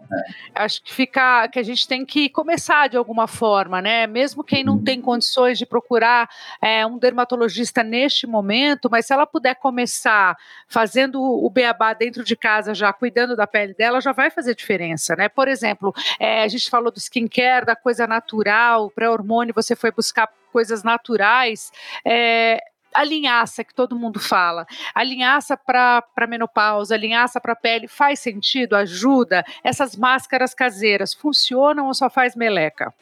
É. Acho que fica que a gente tem que começar de alguma forma, né? Mesmo quem não hum. tem condições de procurar é, um dermatologista neste momento, mas se ela puder começar fazendo o beabá dentro de casa, já cuidando da pele dela, já vai fazer diferença, né? Por exemplo, é, a gente falou do skincare, da coisa natural, pré-hormônio, você foi buscar coisas naturais. É, a linhaça que todo mundo fala, a linhaça para menopausa, a linhaça para pele, faz sentido? Ajuda? Essas máscaras caseiras funcionam ou só faz meleca?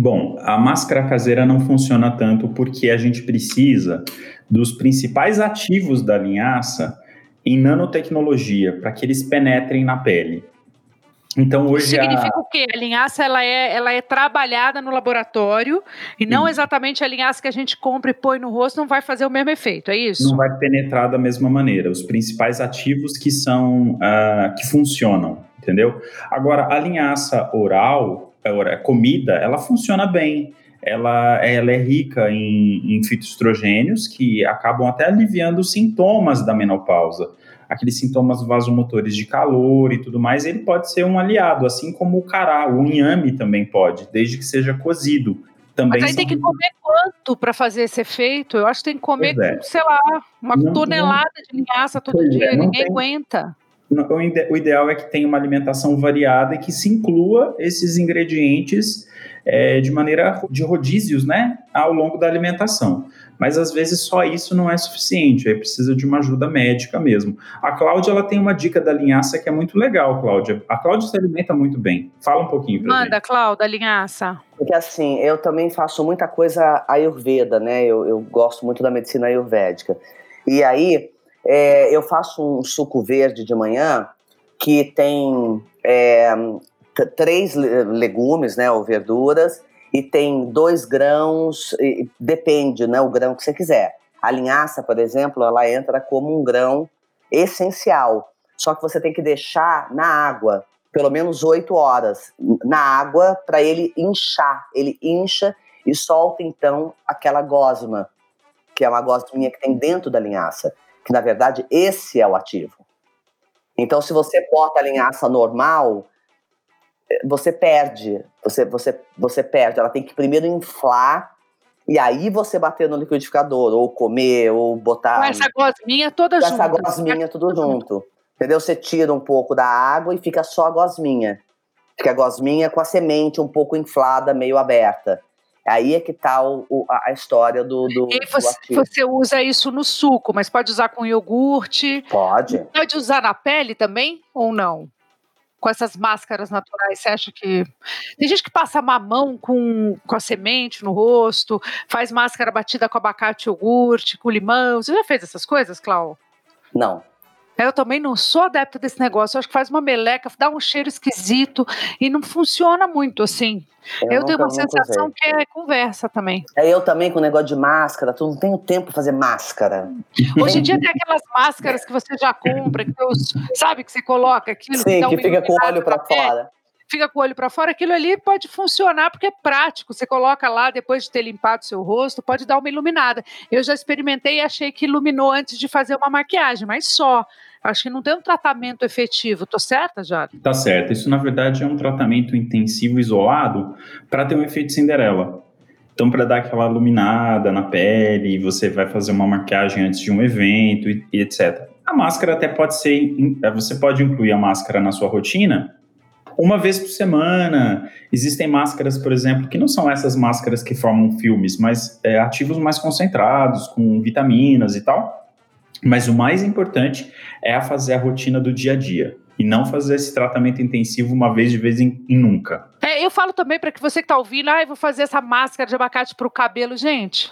Bom, a máscara caseira não funciona tanto porque a gente precisa dos principais ativos da linhaça em nanotecnologia para que eles penetrem na pele. Então hoje Isso significa a... o quê? A linhaça ela é, ela é trabalhada no laboratório e não exatamente a linhaça que a gente compra e põe no rosto não vai fazer o mesmo efeito, é isso? Não vai penetrar da mesma maneira. Os principais ativos que são uh, que funcionam, entendeu? Agora a linhaça oral a comida, ela funciona bem. Ela, ela é rica em, em fitoestrogênios que acabam até aliviando os sintomas da menopausa. Aqueles sintomas vasomotores de calor e tudo mais, ele pode ser um aliado, assim como o cará, o inhame também pode, desde que seja cozido. Também Mas aí tem que comer quanto para fazer esse efeito? Eu acho que tem que comer, é. sei lá, uma não, tonelada não, de linhaça todo dia, é, ninguém tem, aguenta o ideal é que tenha uma alimentação variada e que se inclua esses ingredientes é, de maneira de rodízios, né, ao longo da alimentação. Mas às vezes só isso não é suficiente, aí precisa de uma ajuda médica mesmo. A Cláudia ela tem uma dica da linhaça que é muito legal, Cláudia. A Cláudia se alimenta muito bem. Fala um pouquinho pra Manda, gente. Cláudia, linhaça. Porque assim, eu também faço muita coisa ayurveda, né? Eu, eu gosto muito da medicina ayurvédica. E aí, é, eu faço um suco verde de manhã que tem é, três legumes, né, ou verduras, e tem dois grãos, depende, né, o grão que você quiser. A linhaça, por exemplo, ela entra como um grão essencial, só que você tem que deixar na água pelo menos oito horas na água para ele inchar. Ele incha e solta então aquela gosma, que é uma gosminha que tem dentro da linhaça, que na verdade esse é o ativo. Então, se você bota a linhaça normal, você perde, você, você, você perde. Ela tem que primeiro inflar e aí você bater no liquidificador, ou comer, ou botar. Com essa gosminha toda junto. Essa gosminha tudo junto. Entendeu? Você tira um pouco da água e fica só a gosminha. Fica a gosminha com a semente um pouco inflada, meio aberta. Aí é que tá o, o, a história do. do e você, do você, usa isso no suco, mas pode usar com iogurte? Pode. Pode usar na pele também ou não? Com essas máscaras naturais, você acha que. Tem gente que passa mamão com, com a semente no rosto, faz máscara batida com abacate iogurte, com limão. Você já fez essas coisas, Clau? Não. Eu também não sou adepta desse negócio. Eu acho que faz uma meleca, dá um cheiro esquisito e não funciona muito assim. Eu, eu tenho uma sensação que é conversa também. É eu também com o negócio de máscara, tu não tem o tempo para fazer máscara. Hoje em dia tem aquelas máscaras que você já compra, que sabe que você coloca aquilo Sim, que, que fica com o olho para fora fica com o olho para fora, aquilo ali pode funcionar porque é prático. Você coloca lá depois de ter limpado seu rosto, pode dar uma iluminada. Eu já experimentei e achei que iluminou antes de fazer uma maquiagem, mas só. Acho que não tem um tratamento efetivo. Tô certa, Jari? Tá certo. Isso, na verdade, é um tratamento intensivo isolado para ter um efeito Cinderela. Então, para dar aquela iluminada na pele, você vai fazer uma maquiagem antes de um evento e, e etc. A máscara até pode ser. É, você pode incluir a máscara na sua rotina uma vez por semana. Existem máscaras, por exemplo, que não são essas máscaras que formam filmes, mas é, ativos mais concentrados, com vitaminas e tal. Mas o mais importante é a fazer a rotina do dia a dia e não fazer esse tratamento intensivo uma vez de vez em, em nunca. É, eu falo também para que você que está ouvindo, ah, eu vou fazer essa máscara de abacate para o cabelo, gente.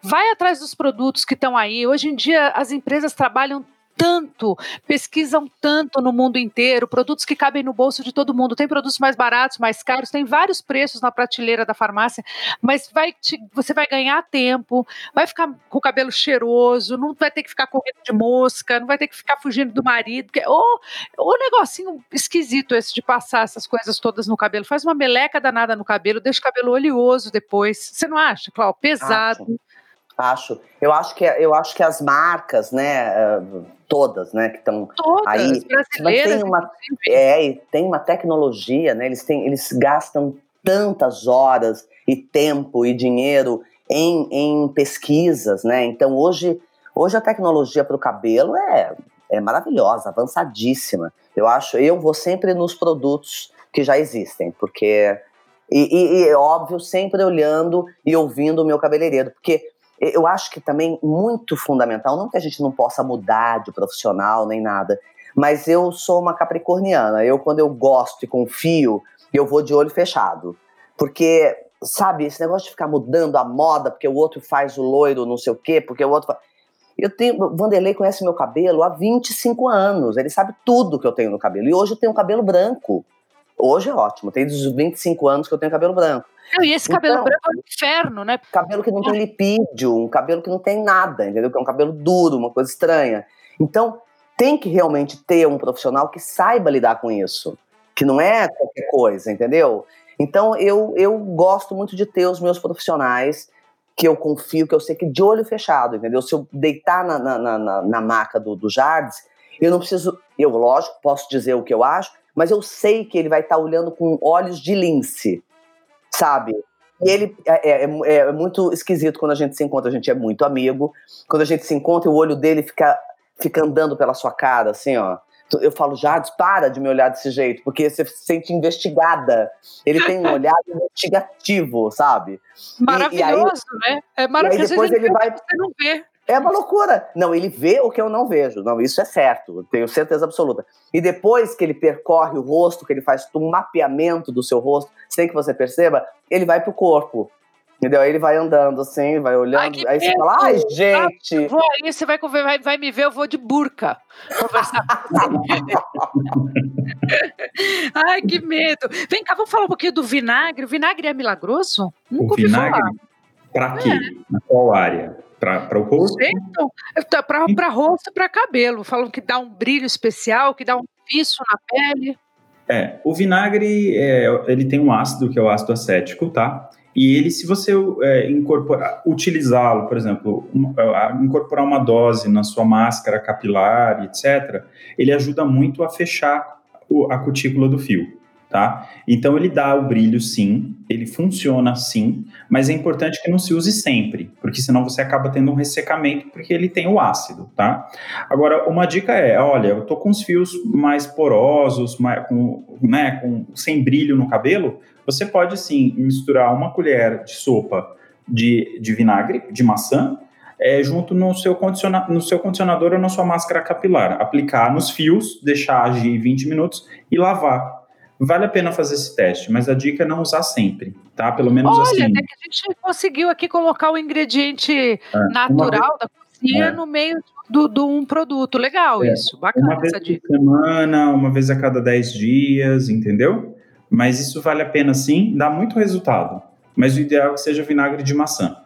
Vai atrás dos produtos que estão aí. Hoje em dia as empresas trabalham tanto, pesquisam tanto no mundo inteiro, produtos que cabem no bolso de todo mundo. Tem produtos mais baratos, mais caros, tem vários preços na prateleira da farmácia, mas vai te, você vai ganhar tempo, vai ficar com o cabelo cheiroso, não vai ter que ficar correndo de mosca, não vai ter que ficar fugindo do marido. Que, ou o negocinho esquisito esse de passar essas coisas todas no cabelo. Faz uma meleca danada no cabelo, deixa o cabelo oleoso depois. Você não acha, Cláudio? Pesado. Acho. Eu acho que eu acho que as marcas, né, todas, né, que estão aí, brasileiras, tem uma é, tem uma tecnologia, né? Eles têm, eles gastam tantas horas e tempo e dinheiro em, em pesquisas, né? Então hoje hoje a tecnologia para o cabelo é é maravilhosa, avançadíssima. Eu acho, eu vou sempre nos produtos que já existem, porque e, e, e óbvio sempre olhando e ouvindo o meu cabeleireiro, porque eu acho que também muito fundamental, não que a gente não possa mudar de profissional nem nada, mas eu sou uma capricorniana. Eu, quando eu gosto e confio, eu vou de olho fechado. Porque, sabe, esse negócio de ficar mudando a moda, porque o outro faz o loiro, não sei o quê, porque o outro faz... Eu tenho, Vanderlei conhece meu cabelo há 25 anos, ele sabe tudo que eu tenho no cabelo. E hoje eu tenho um cabelo branco. Hoje é ótimo, tem dos 25 anos que eu tenho cabelo branco. e esse cabelo então, branco é um inferno, né? Cabelo que não tem lipídio, um cabelo que não tem nada, entendeu? Que é um cabelo duro, uma coisa estranha. Então, tem que realmente ter um profissional que saiba lidar com isso, que não é qualquer coisa, entendeu? Então, eu, eu gosto muito de ter os meus profissionais que eu confio, que eu sei que de olho fechado, entendeu? Se eu deitar na, na, na, na maca do, do Jardes, eu não preciso, eu, lógico, posso dizer o que eu acho, mas eu sei que ele vai estar tá olhando com olhos de lince, sabe? E ele é, é, é, é, muito esquisito quando a gente se encontra, a gente é muito amigo. Quando a gente se encontra, o olho dele fica, fica andando pela sua cara, assim, ó. Eu falo, Jades, para de me olhar desse jeito, porque você se sente investigada. Ele tem um olhar investigativo, sabe? Maravilhoso, e, e aí, né? É maravilhoso. E depois ele vai. Você não vê. É uma loucura. Não, ele vê o que eu não vejo. Não, isso é certo, tenho certeza absoluta. E depois que ele percorre o rosto, que ele faz um mapeamento do seu rosto, sem que você perceba, ele vai pro corpo. Entendeu? Aí ele vai andando assim, vai olhando. Ai, aí você fala, ai, gente. Vou aí, você vai, vai, vai me ver, eu vou de burca conversar Ai, que medo. Vem cá, vamos falar um pouquinho do vinagre. O vinagre é milagroso? Nunca o vinagre, Pra quê? É. Na qual área? Para o rosto? Para rosto e para cabelo. Falam que dá um brilho especial, que dá um viço na pele. É, o vinagre, é, ele tem um ácido, que é o ácido acético, tá? E ele, se você é, incorporar, utilizá-lo, por exemplo, um, incorporar uma dose na sua máscara capilar, etc., ele ajuda muito a fechar o, a cutícula do fio tá? Então ele dá o brilho sim, ele funciona sim, mas é importante que não se use sempre, porque senão você acaba tendo um ressecamento porque ele tem o ácido, tá? Agora, uma dica é, olha, eu tô com os fios mais porosos, mais, com, né, com, sem brilho no cabelo, você pode sim misturar uma colher de sopa de, de vinagre, de maçã, é, junto no seu, condiciona no seu condicionador ou na sua máscara capilar. Aplicar nos fios, deixar agir 20 minutos e lavar vale a pena fazer esse teste, mas a dica é não usar sempre, tá? Pelo menos Olha, assim. Olha, até que a gente conseguiu aqui colocar o ingrediente é, natural da cozinha é. no meio do, do, um produto. Legal é. isso, bacana uma vez essa dica. Por semana, uma vez a cada 10 dias, entendeu? Mas isso vale a pena sim, dá muito resultado. Mas o ideal é que seja vinagre de maçã.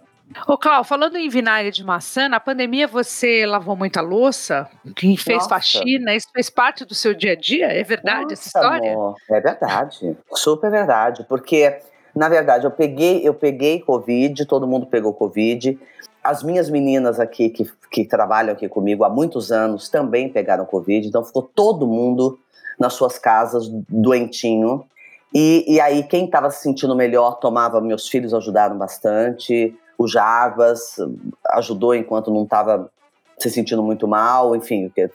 Ô, Cláudio, falando em vinagre de maçã, na pandemia você lavou muita louça, quem fez Nossa. faxina, isso fez parte do seu dia a dia? É verdade Nossa, essa história? Amor, é verdade, super verdade, porque na verdade eu peguei, eu peguei Covid, todo mundo pegou Covid. As minhas meninas aqui que, que trabalham aqui comigo há muitos anos também pegaram Covid, então ficou todo mundo nas suas casas doentinho. E, e aí, quem estava se sentindo melhor tomava, meus filhos ajudaram bastante o Javas ajudou enquanto não estava se sentindo muito mal, enfim, eh,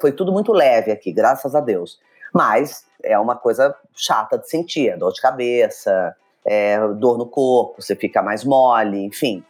foi tudo muito leve aqui, graças a Deus. Mas é uma coisa chata de sentir, é dor de cabeça, é dor no corpo, você fica mais mole, enfim.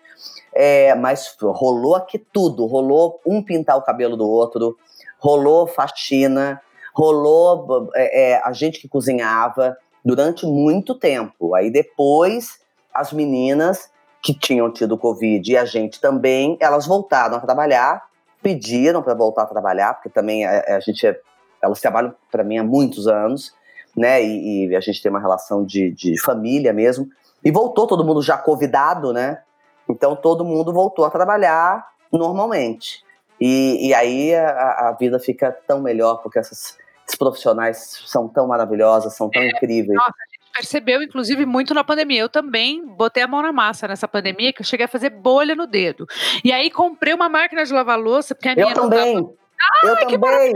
É, mas rolou aqui tudo, rolou um pintar o cabelo do outro, rolou faxina, rolou é, é, a gente que cozinhava durante muito tempo. Aí depois as meninas que tinham tido Covid e a gente também, elas voltaram a trabalhar, pediram para voltar a trabalhar, porque também a, a gente, é, elas trabalham para mim há muitos anos, né? E, e, a gente tem uma relação de, de família mesmo. E voltou todo mundo já convidado, né? Então todo mundo voltou a trabalhar normalmente. E, e aí a, a vida fica tão melhor, porque essas, esses profissionais são tão maravilhosas, são tão incríveis. Nossa, percebeu, inclusive, muito na pandemia. Eu também botei a mão na massa nessa pandemia, que eu cheguei a fazer bolha no dedo. E aí comprei uma máquina de lavar louça, porque a minha eu também. eu também.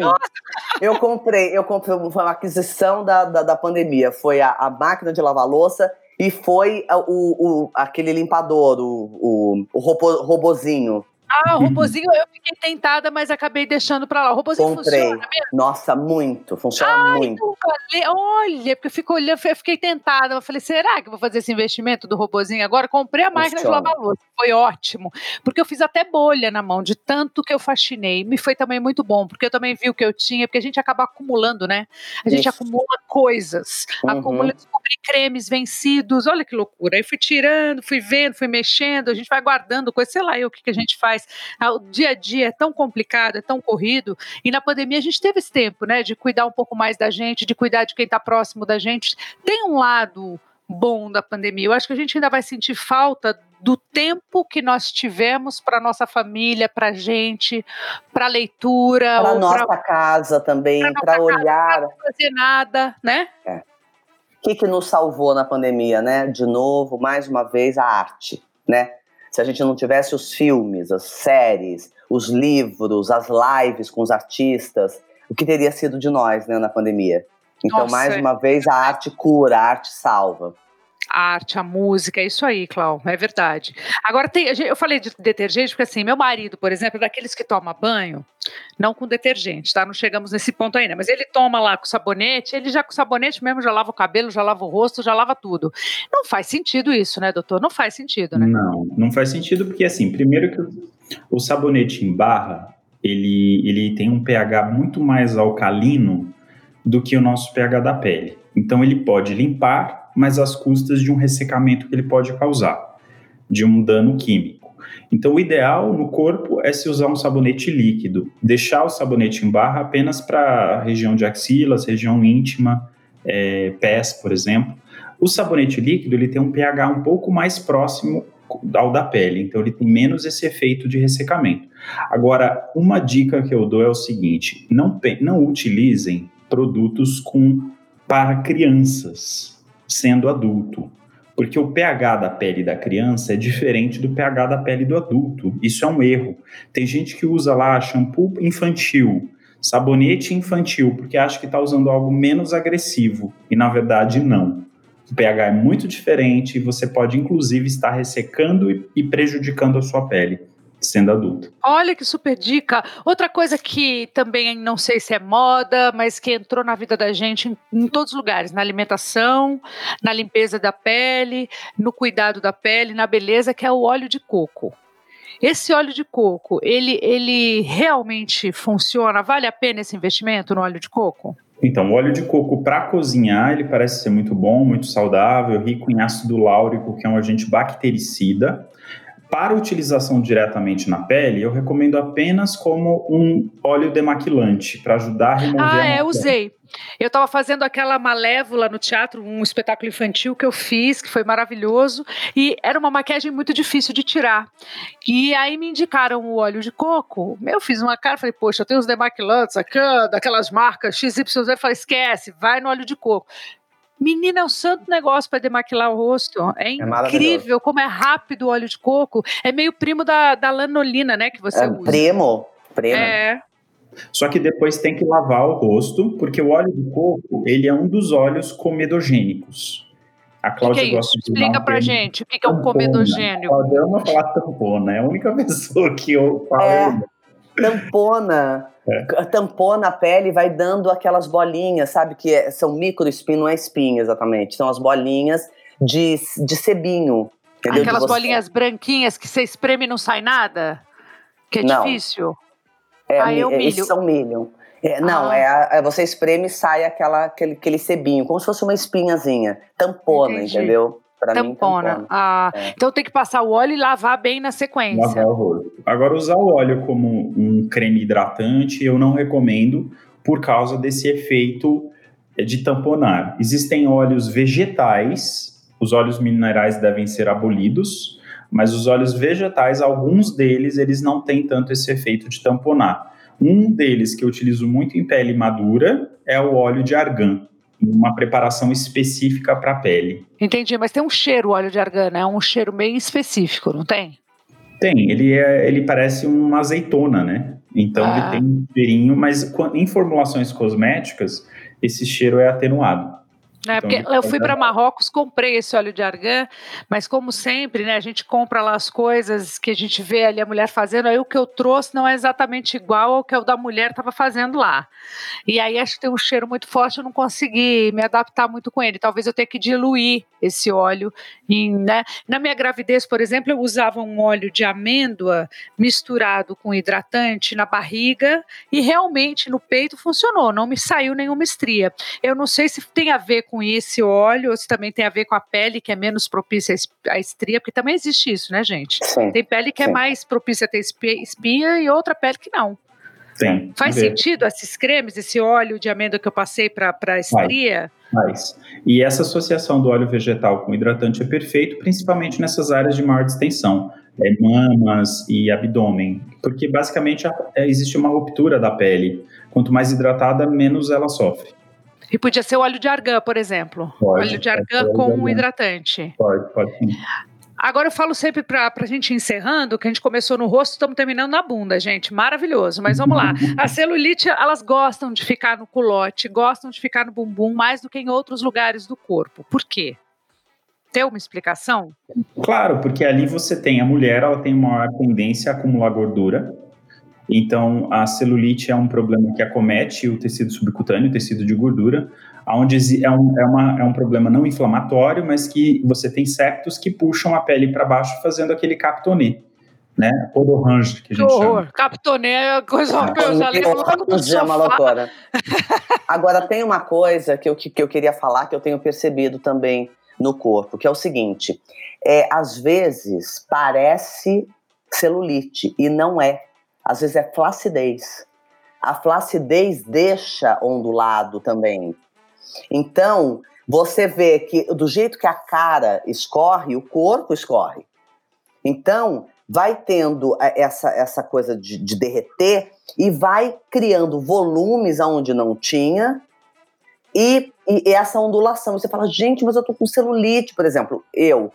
Eu comprei, eu comprei, foi uma aquisição da, da, da pandemia. Foi a, a, máquina de lavar louça e foi o, o, aquele limpador, o, o, o robô, robozinho. Ah, o robozinho eu fiquei tentada, mas acabei deixando pra lá. O robozinho Comprei. funciona mesmo? Nossa, muito, funciona Ai, muito. olha, porque eu fico olhando, eu fiquei tentada. Eu falei, será que eu vou fazer esse investimento do robozinho agora? Comprei a máquina funciona. de lavar louça, foi ótimo. Porque eu fiz até bolha na mão, de tanto que eu faxinei. Me foi também muito bom, porque eu também vi o que eu tinha, porque a gente acaba acumulando, né? A gente Isso. acumula coisas, uhum. acumula, descobri cremes vencidos, olha que loucura. Aí fui tirando, fui vendo, fui mexendo, a gente vai guardando coisas, sei lá eu o que, que a gente faz ah, o dia a dia é tão complicado, é tão corrido, e na pandemia a gente teve esse tempo, né, de cuidar um pouco mais da gente, de cuidar de quem está próximo da gente. Tem um lado bom da pandemia. Eu acho que a gente ainda vai sentir falta do tempo que nós tivemos para nossa família, para gente, para leitura, para nossa pra, casa também, para olhar, não fazer nada, né? É. O que, que nos salvou na pandemia, né? De novo, mais uma vez, a arte, né? Se a gente não tivesse os filmes, as séries, os livros, as lives com os artistas, o que teria sido de nós né, na pandemia? Então, Nossa, mais uma vez, a arte cura, a arte salva a arte, a música, é isso aí, Clau, é verdade. Agora, tem, eu falei de detergente, porque assim, meu marido, por exemplo, é daqueles que toma banho, não com detergente, tá? Não chegamos nesse ponto ainda, mas ele toma lá com sabonete, ele já com sabonete mesmo já lava o cabelo, já lava o rosto, já lava tudo. Não faz sentido isso, né, doutor? Não faz sentido, né? Não, não faz sentido porque, assim, primeiro que o, sabonete em barra, ele, ele tem um pH muito mais alcalino do que o nosso pH da pele. Então, ele pode limpar mas às custas de um ressecamento que ele pode causar, de um dano químico. Então, o ideal no corpo é se usar um sabonete líquido, deixar o sabonete em barra apenas para a região de axilas, região íntima, é, pés, por exemplo. O sabonete líquido ele tem um pH um pouco mais próximo ao da pele, então ele tem menos esse efeito de ressecamento. Agora, uma dica que eu dou é o seguinte: não, não utilizem produtos com para crianças, sendo adulto. Porque o pH da pele da criança é diferente do pH da pele do adulto. Isso é um erro. Tem gente que usa lá shampoo infantil, sabonete infantil, porque acha que está usando algo menos agressivo. E na verdade, não. O pH é muito diferente e você pode, inclusive, estar ressecando e prejudicando a sua pele sendo adulto. Olha que super dica. Outra coisa que também não sei se é moda, mas que entrou na vida da gente em, em todos os lugares, na alimentação, na limpeza da pele, no cuidado da pele, na beleza, que é o óleo de coco. Esse óleo de coco, ele, ele realmente funciona? Vale a pena esse investimento no óleo de coco? Então, o óleo de coco para cozinhar, ele parece ser muito bom, muito saudável, rico em ácido láurico, que é um agente bactericida. Para utilização diretamente na pele, eu recomendo apenas como um óleo demaquilante, para ajudar a remover Ah, a é, usei. Eu estava fazendo aquela Malévola no teatro, um espetáculo infantil que eu fiz, que foi maravilhoso, e era uma maquiagem muito difícil de tirar. E aí me indicaram o óleo de coco. Eu fiz uma cara, falei, poxa, eu tenho os demaquilantes aqui, daquelas marcas XYZ. Eu falei, esquece, vai no óleo de coco. Menina, é um santo negócio para demaquilar o rosto. É incrível como é rápido o óleo de coco. É meio primo da, da lanolina, né? Que você é, usa. Primo? Primo. É. Só que depois tem que lavar o rosto, porque o óleo de coco, ele é um dos óleos comedogênicos. A Cláudia que que é gosta de Explica pra gente o que, que é um comedogênico. A Cláudia ama falar tampona, é a única pessoa que eu falo. É, tampona. É. Tampona a pele e vai dando aquelas bolinhas, sabe? Que é, são micro espinhos, não é espinha exatamente. São as bolinhas de, de sebinho. Entendeu? Aquelas bolinhas branquinhas que você espreme e não sai nada? Que é não. difícil? É, ah, é o milho. Esses são milho. É, não, ah. é, é, você espreme e sai aquela, aquele, aquele sebinho, como se fosse uma espinhazinha. Tampona, Entendi. entendeu? Pra tampona. Mim, tampona. Ah, é. Então tem que passar o óleo e lavar bem na sequência. Lavar o rosto. Agora, usar o óleo como um creme hidratante, eu não recomendo por causa desse efeito de tamponar. Existem óleos vegetais, os óleos minerais devem ser abolidos, mas os óleos vegetais, alguns deles, eles não têm tanto esse efeito de tamponar. Um deles que eu utilizo muito em pele madura é o óleo de argan, uma preparação específica para a pele. Entendi, mas tem um cheiro o óleo de argan, é um cheiro bem específico, não tem? Tem, ele, é, ele parece uma azeitona, né? Então ah. ele tem um cheirinho, mas em formulações cosméticas, esse cheiro é atenuado. É, porque então, eu fui para Marrocos, comprei esse óleo de argan, mas como sempre, né, a gente compra lá as coisas que a gente vê ali a mulher fazendo, aí o que eu trouxe não é exatamente igual ao que o da mulher estava fazendo lá. E aí acho que tem um cheiro muito forte, eu não consegui me adaptar muito com ele. Talvez eu tenha que diluir esse óleo. Em, né? Na minha gravidez, por exemplo, eu usava um óleo de amêndoa misturado com hidratante na barriga e realmente no peito funcionou, não me saiu nenhuma estria. Eu não sei se tem a ver com com esse óleo, ou se também tem a ver com a pele, que é menos propícia à estria, porque também existe isso, né, gente? Sim, tem pele que é sim. é mais propícia a ter espinha e outra pele que não. Sim. Faz sentido esses cremes, esse óleo de amêndoa que eu passei para a estria? Faz. E essa associação do óleo vegetal com hidratante é perfeito, principalmente nessas áreas de maior distensão, é, mamas e abdômen, porque basicamente é, existe uma ruptura da pele. Quanto mais hidratada, menos ela sofre. E podia ser o óleo de argan, por exemplo. Pode, óleo de argan com um hidratante. Pode, pode sim. Agora eu falo sempre para a gente encerrando, que a gente começou no rosto, estamos terminando na bunda, gente. Maravilhoso. Mas vamos lá. A celulite, elas gostam de ficar no culote, gostam de ficar no bumbum mais do que em outros lugares do corpo. Por quê? Tem uma explicação? Claro, porque ali você tem a mulher, ela tem uma tendência a acumular gordura. Então, a celulite é um problema que acomete o tecido subcutâneo, o tecido de gordura, onde é um, é, uma, é um problema não inflamatório, mas que você tem septos que puxam a pele para baixo, fazendo aquele captonê, né? Cor orange, que a gente horror. chama. Captonê é coisa horrorosa. É uma loucura. Agora, tem uma coisa que eu, que, que eu queria falar, que eu tenho percebido também no corpo, que é o seguinte, é, às vezes parece celulite e não é às vezes é flacidez. A flacidez deixa ondulado também. Então, você vê que do jeito que a cara escorre, o corpo escorre. Então, vai tendo é, essa, essa coisa de, de derreter e vai criando volumes aonde não tinha e e essa ondulação. Você fala, gente, mas eu tô com celulite, por exemplo. Eu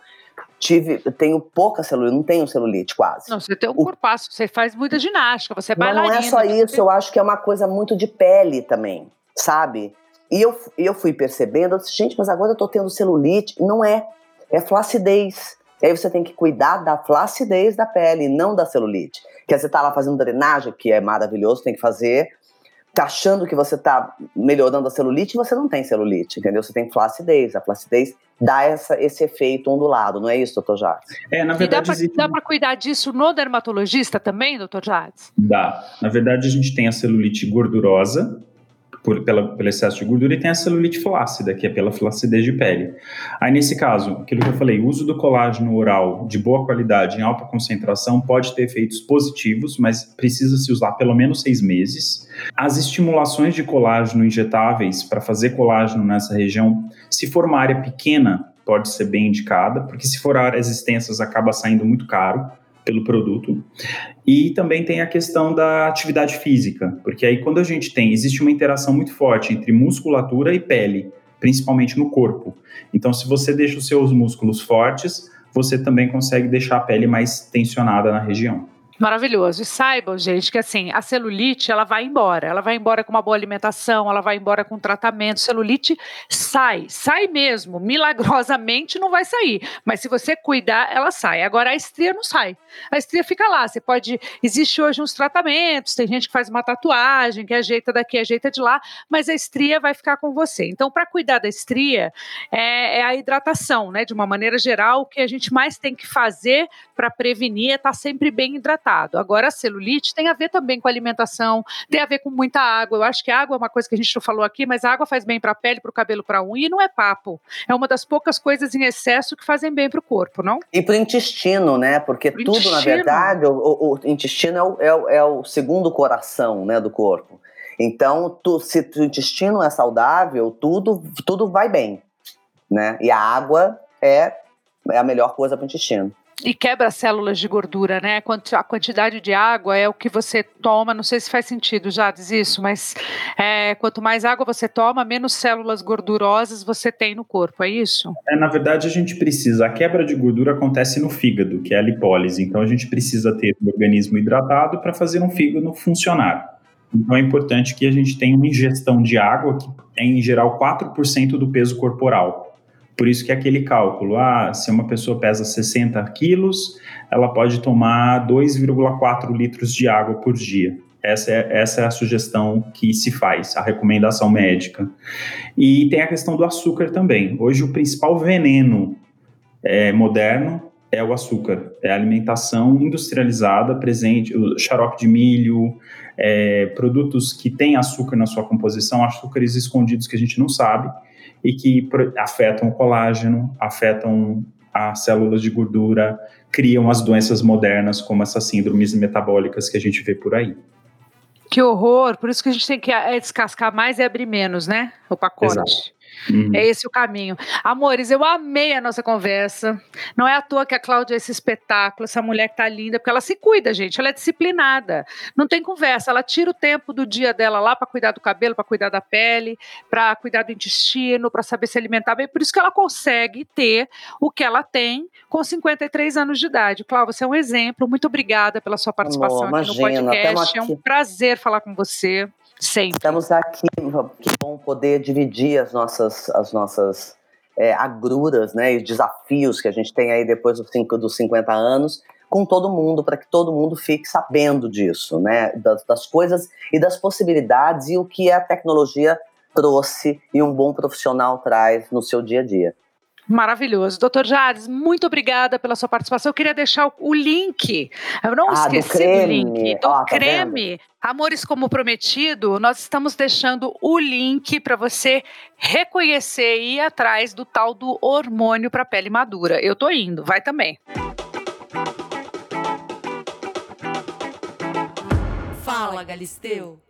tive, tenho pouca celulite, não tenho celulite quase. Não, você tem um corpaço, você faz muita ginástica, você é bailarina. Mas não é só isso, eu acho que é uma coisa muito de pele também, sabe? E eu, eu fui percebendo, eu disse, gente, mas agora eu tô tendo celulite. Não é, é flacidez. E aí você tem que cuidar da flacidez da pele, não da celulite. Quer dizer, tá lá fazendo drenagem, que é maravilhoso, tem que fazer, tá achando que você tá melhorando a celulite, você não tem celulite, entendeu? Você tem flacidez. A flacidez dá essa, esse efeito ondulado, não é isso, doutor Jades? É, na verdade. E dá para cuidar disso no dermatologista também, doutor Jades? Dá. Na verdade, a gente tem a celulite gordurosa, por, pela, pelo excesso de gordura, e tem a celulite flácida, que é pela flacidez de pele. Aí, nesse caso, aquilo que eu falei, o uso do colágeno oral de boa qualidade, em alta concentração, pode ter efeitos positivos, mas precisa se usar pelo menos seis meses. As estimulações de colágeno injetáveis para fazer colágeno nessa região, se for uma área pequena, pode ser bem indicada, porque se for áreas extensas, acaba saindo muito caro pelo produto. E também tem a questão da atividade física, porque aí quando a gente tem, existe uma interação muito forte entre musculatura e pele, principalmente no corpo. Então, se você deixa os seus músculos fortes, você também consegue deixar a pele mais tensionada na região. Maravilhoso. E saibam, gente, que assim, a celulite, ela vai embora. Ela vai embora com uma boa alimentação, ela vai embora com tratamento. Celulite sai, sai mesmo. Milagrosamente não vai sair. Mas se você cuidar, ela sai. Agora a estria não sai. A estria fica lá. Você pode. Existe hoje uns tratamentos, tem gente que faz uma tatuagem, que ajeita daqui, ajeita de lá, mas a estria vai ficar com você. Então, para cuidar da estria, é, é, a hidratação, né? De uma maneira geral, o que a gente mais tem que fazer para prevenir é estar tá sempre bem hidratado tratado. Agora, a celulite tem a ver também com alimentação, tem a ver com muita água. Eu acho que água é uma coisa que a gente não falou aqui, mas a água faz bem para a pele, para o cabelo, para a unha, e não é papo. É uma das poucas coisas em excesso que fazem bem para o corpo, não? E para o intestino, né? Porque pro tudo, intestino. na verdade, o, o, o intestino é o, é, o, é o, segundo coração né, do corpo. Então, tu, se o intestino é saudável, tudo, tudo vai bem. Né? E a água é, é a melhor coisa para o intestino e quebra células de gordura, né? A quantidade de água é o que você toma. Não sei se faz sentido, diz isso, mas é, quanto mais água você toma, menos células gordurosas você tem no corpo, é isso? É, na verdade, a gente precisa. A quebra de gordura acontece no fígado, que é a lipólise. Então, a gente precisa ter o organismo hidratado para fazer um fígado funcionar. Então, é importante que a gente tenha uma ingestão de água, que é, em geral, 4% do peso corporal. Por isso que é aquele cálculo, ah, se uma pessoa pesa 60 quilos, ela pode tomar 2,4 litros de água por dia. Essa é, essa é a sugestão que se faz, a recomendação médica. E tem a questão do açúcar também. Hoje, o principal veneno é, moderno é o açúcar, é a alimentação industrializada presente, o xarope de milho, é, produtos que têm açúcar na sua composição, açúcares escondidos que a gente não sabe e que afetam o colágeno, afetam as células de gordura, criam as doenças modernas, como essas síndromes metabólicas que a gente vê por aí. Que horror! Por isso que a gente tem que é, descascar mais e abrir menos, né? O pacote. Exato. Uhum. É esse o caminho. Amores, eu amei a nossa conversa. Não é à toa que a Cláudia é esse espetáculo, essa mulher que tá linda, porque ela se cuida, gente. Ela é disciplinada. Não tem conversa. Ela tira o tempo do dia dela lá para cuidar do cabelo, para cuidar da pele, para cuidar do intestino, para saber se alimentar bem. Por isso que ela consegue ter o que ela tem com 53 anos de idade. Cláudia, você é um exemplo. Muito obrigada pela sua participação Amor, aqui imagina, no podcast. É um prazer falar com você. Sempre. Estamos aqui, que bom poder dividir as nossas, as nossas é, agruras, né, e desafios que a gente tem aí depois dos, cinco, dos 50 anos com todo mundo, para que todo mundo fique sabendo disso, né, das, das coisas e das possibilidades e o que a tecnologia trouxe e um bom profissional traz no seu dia a dia. Maravilhoso. Doutor Jades, muito obrigada pela sua participação. Eu queria deixar o link. Eu não ah, esqueci do, do link. Do tá creme. Vendo? Amores como prometido, nós estamos deixando o link para você reconhecer e ir atrás do tal do hormônio para pele madura. Eu tô indo, vai também. Fala, Galisteu.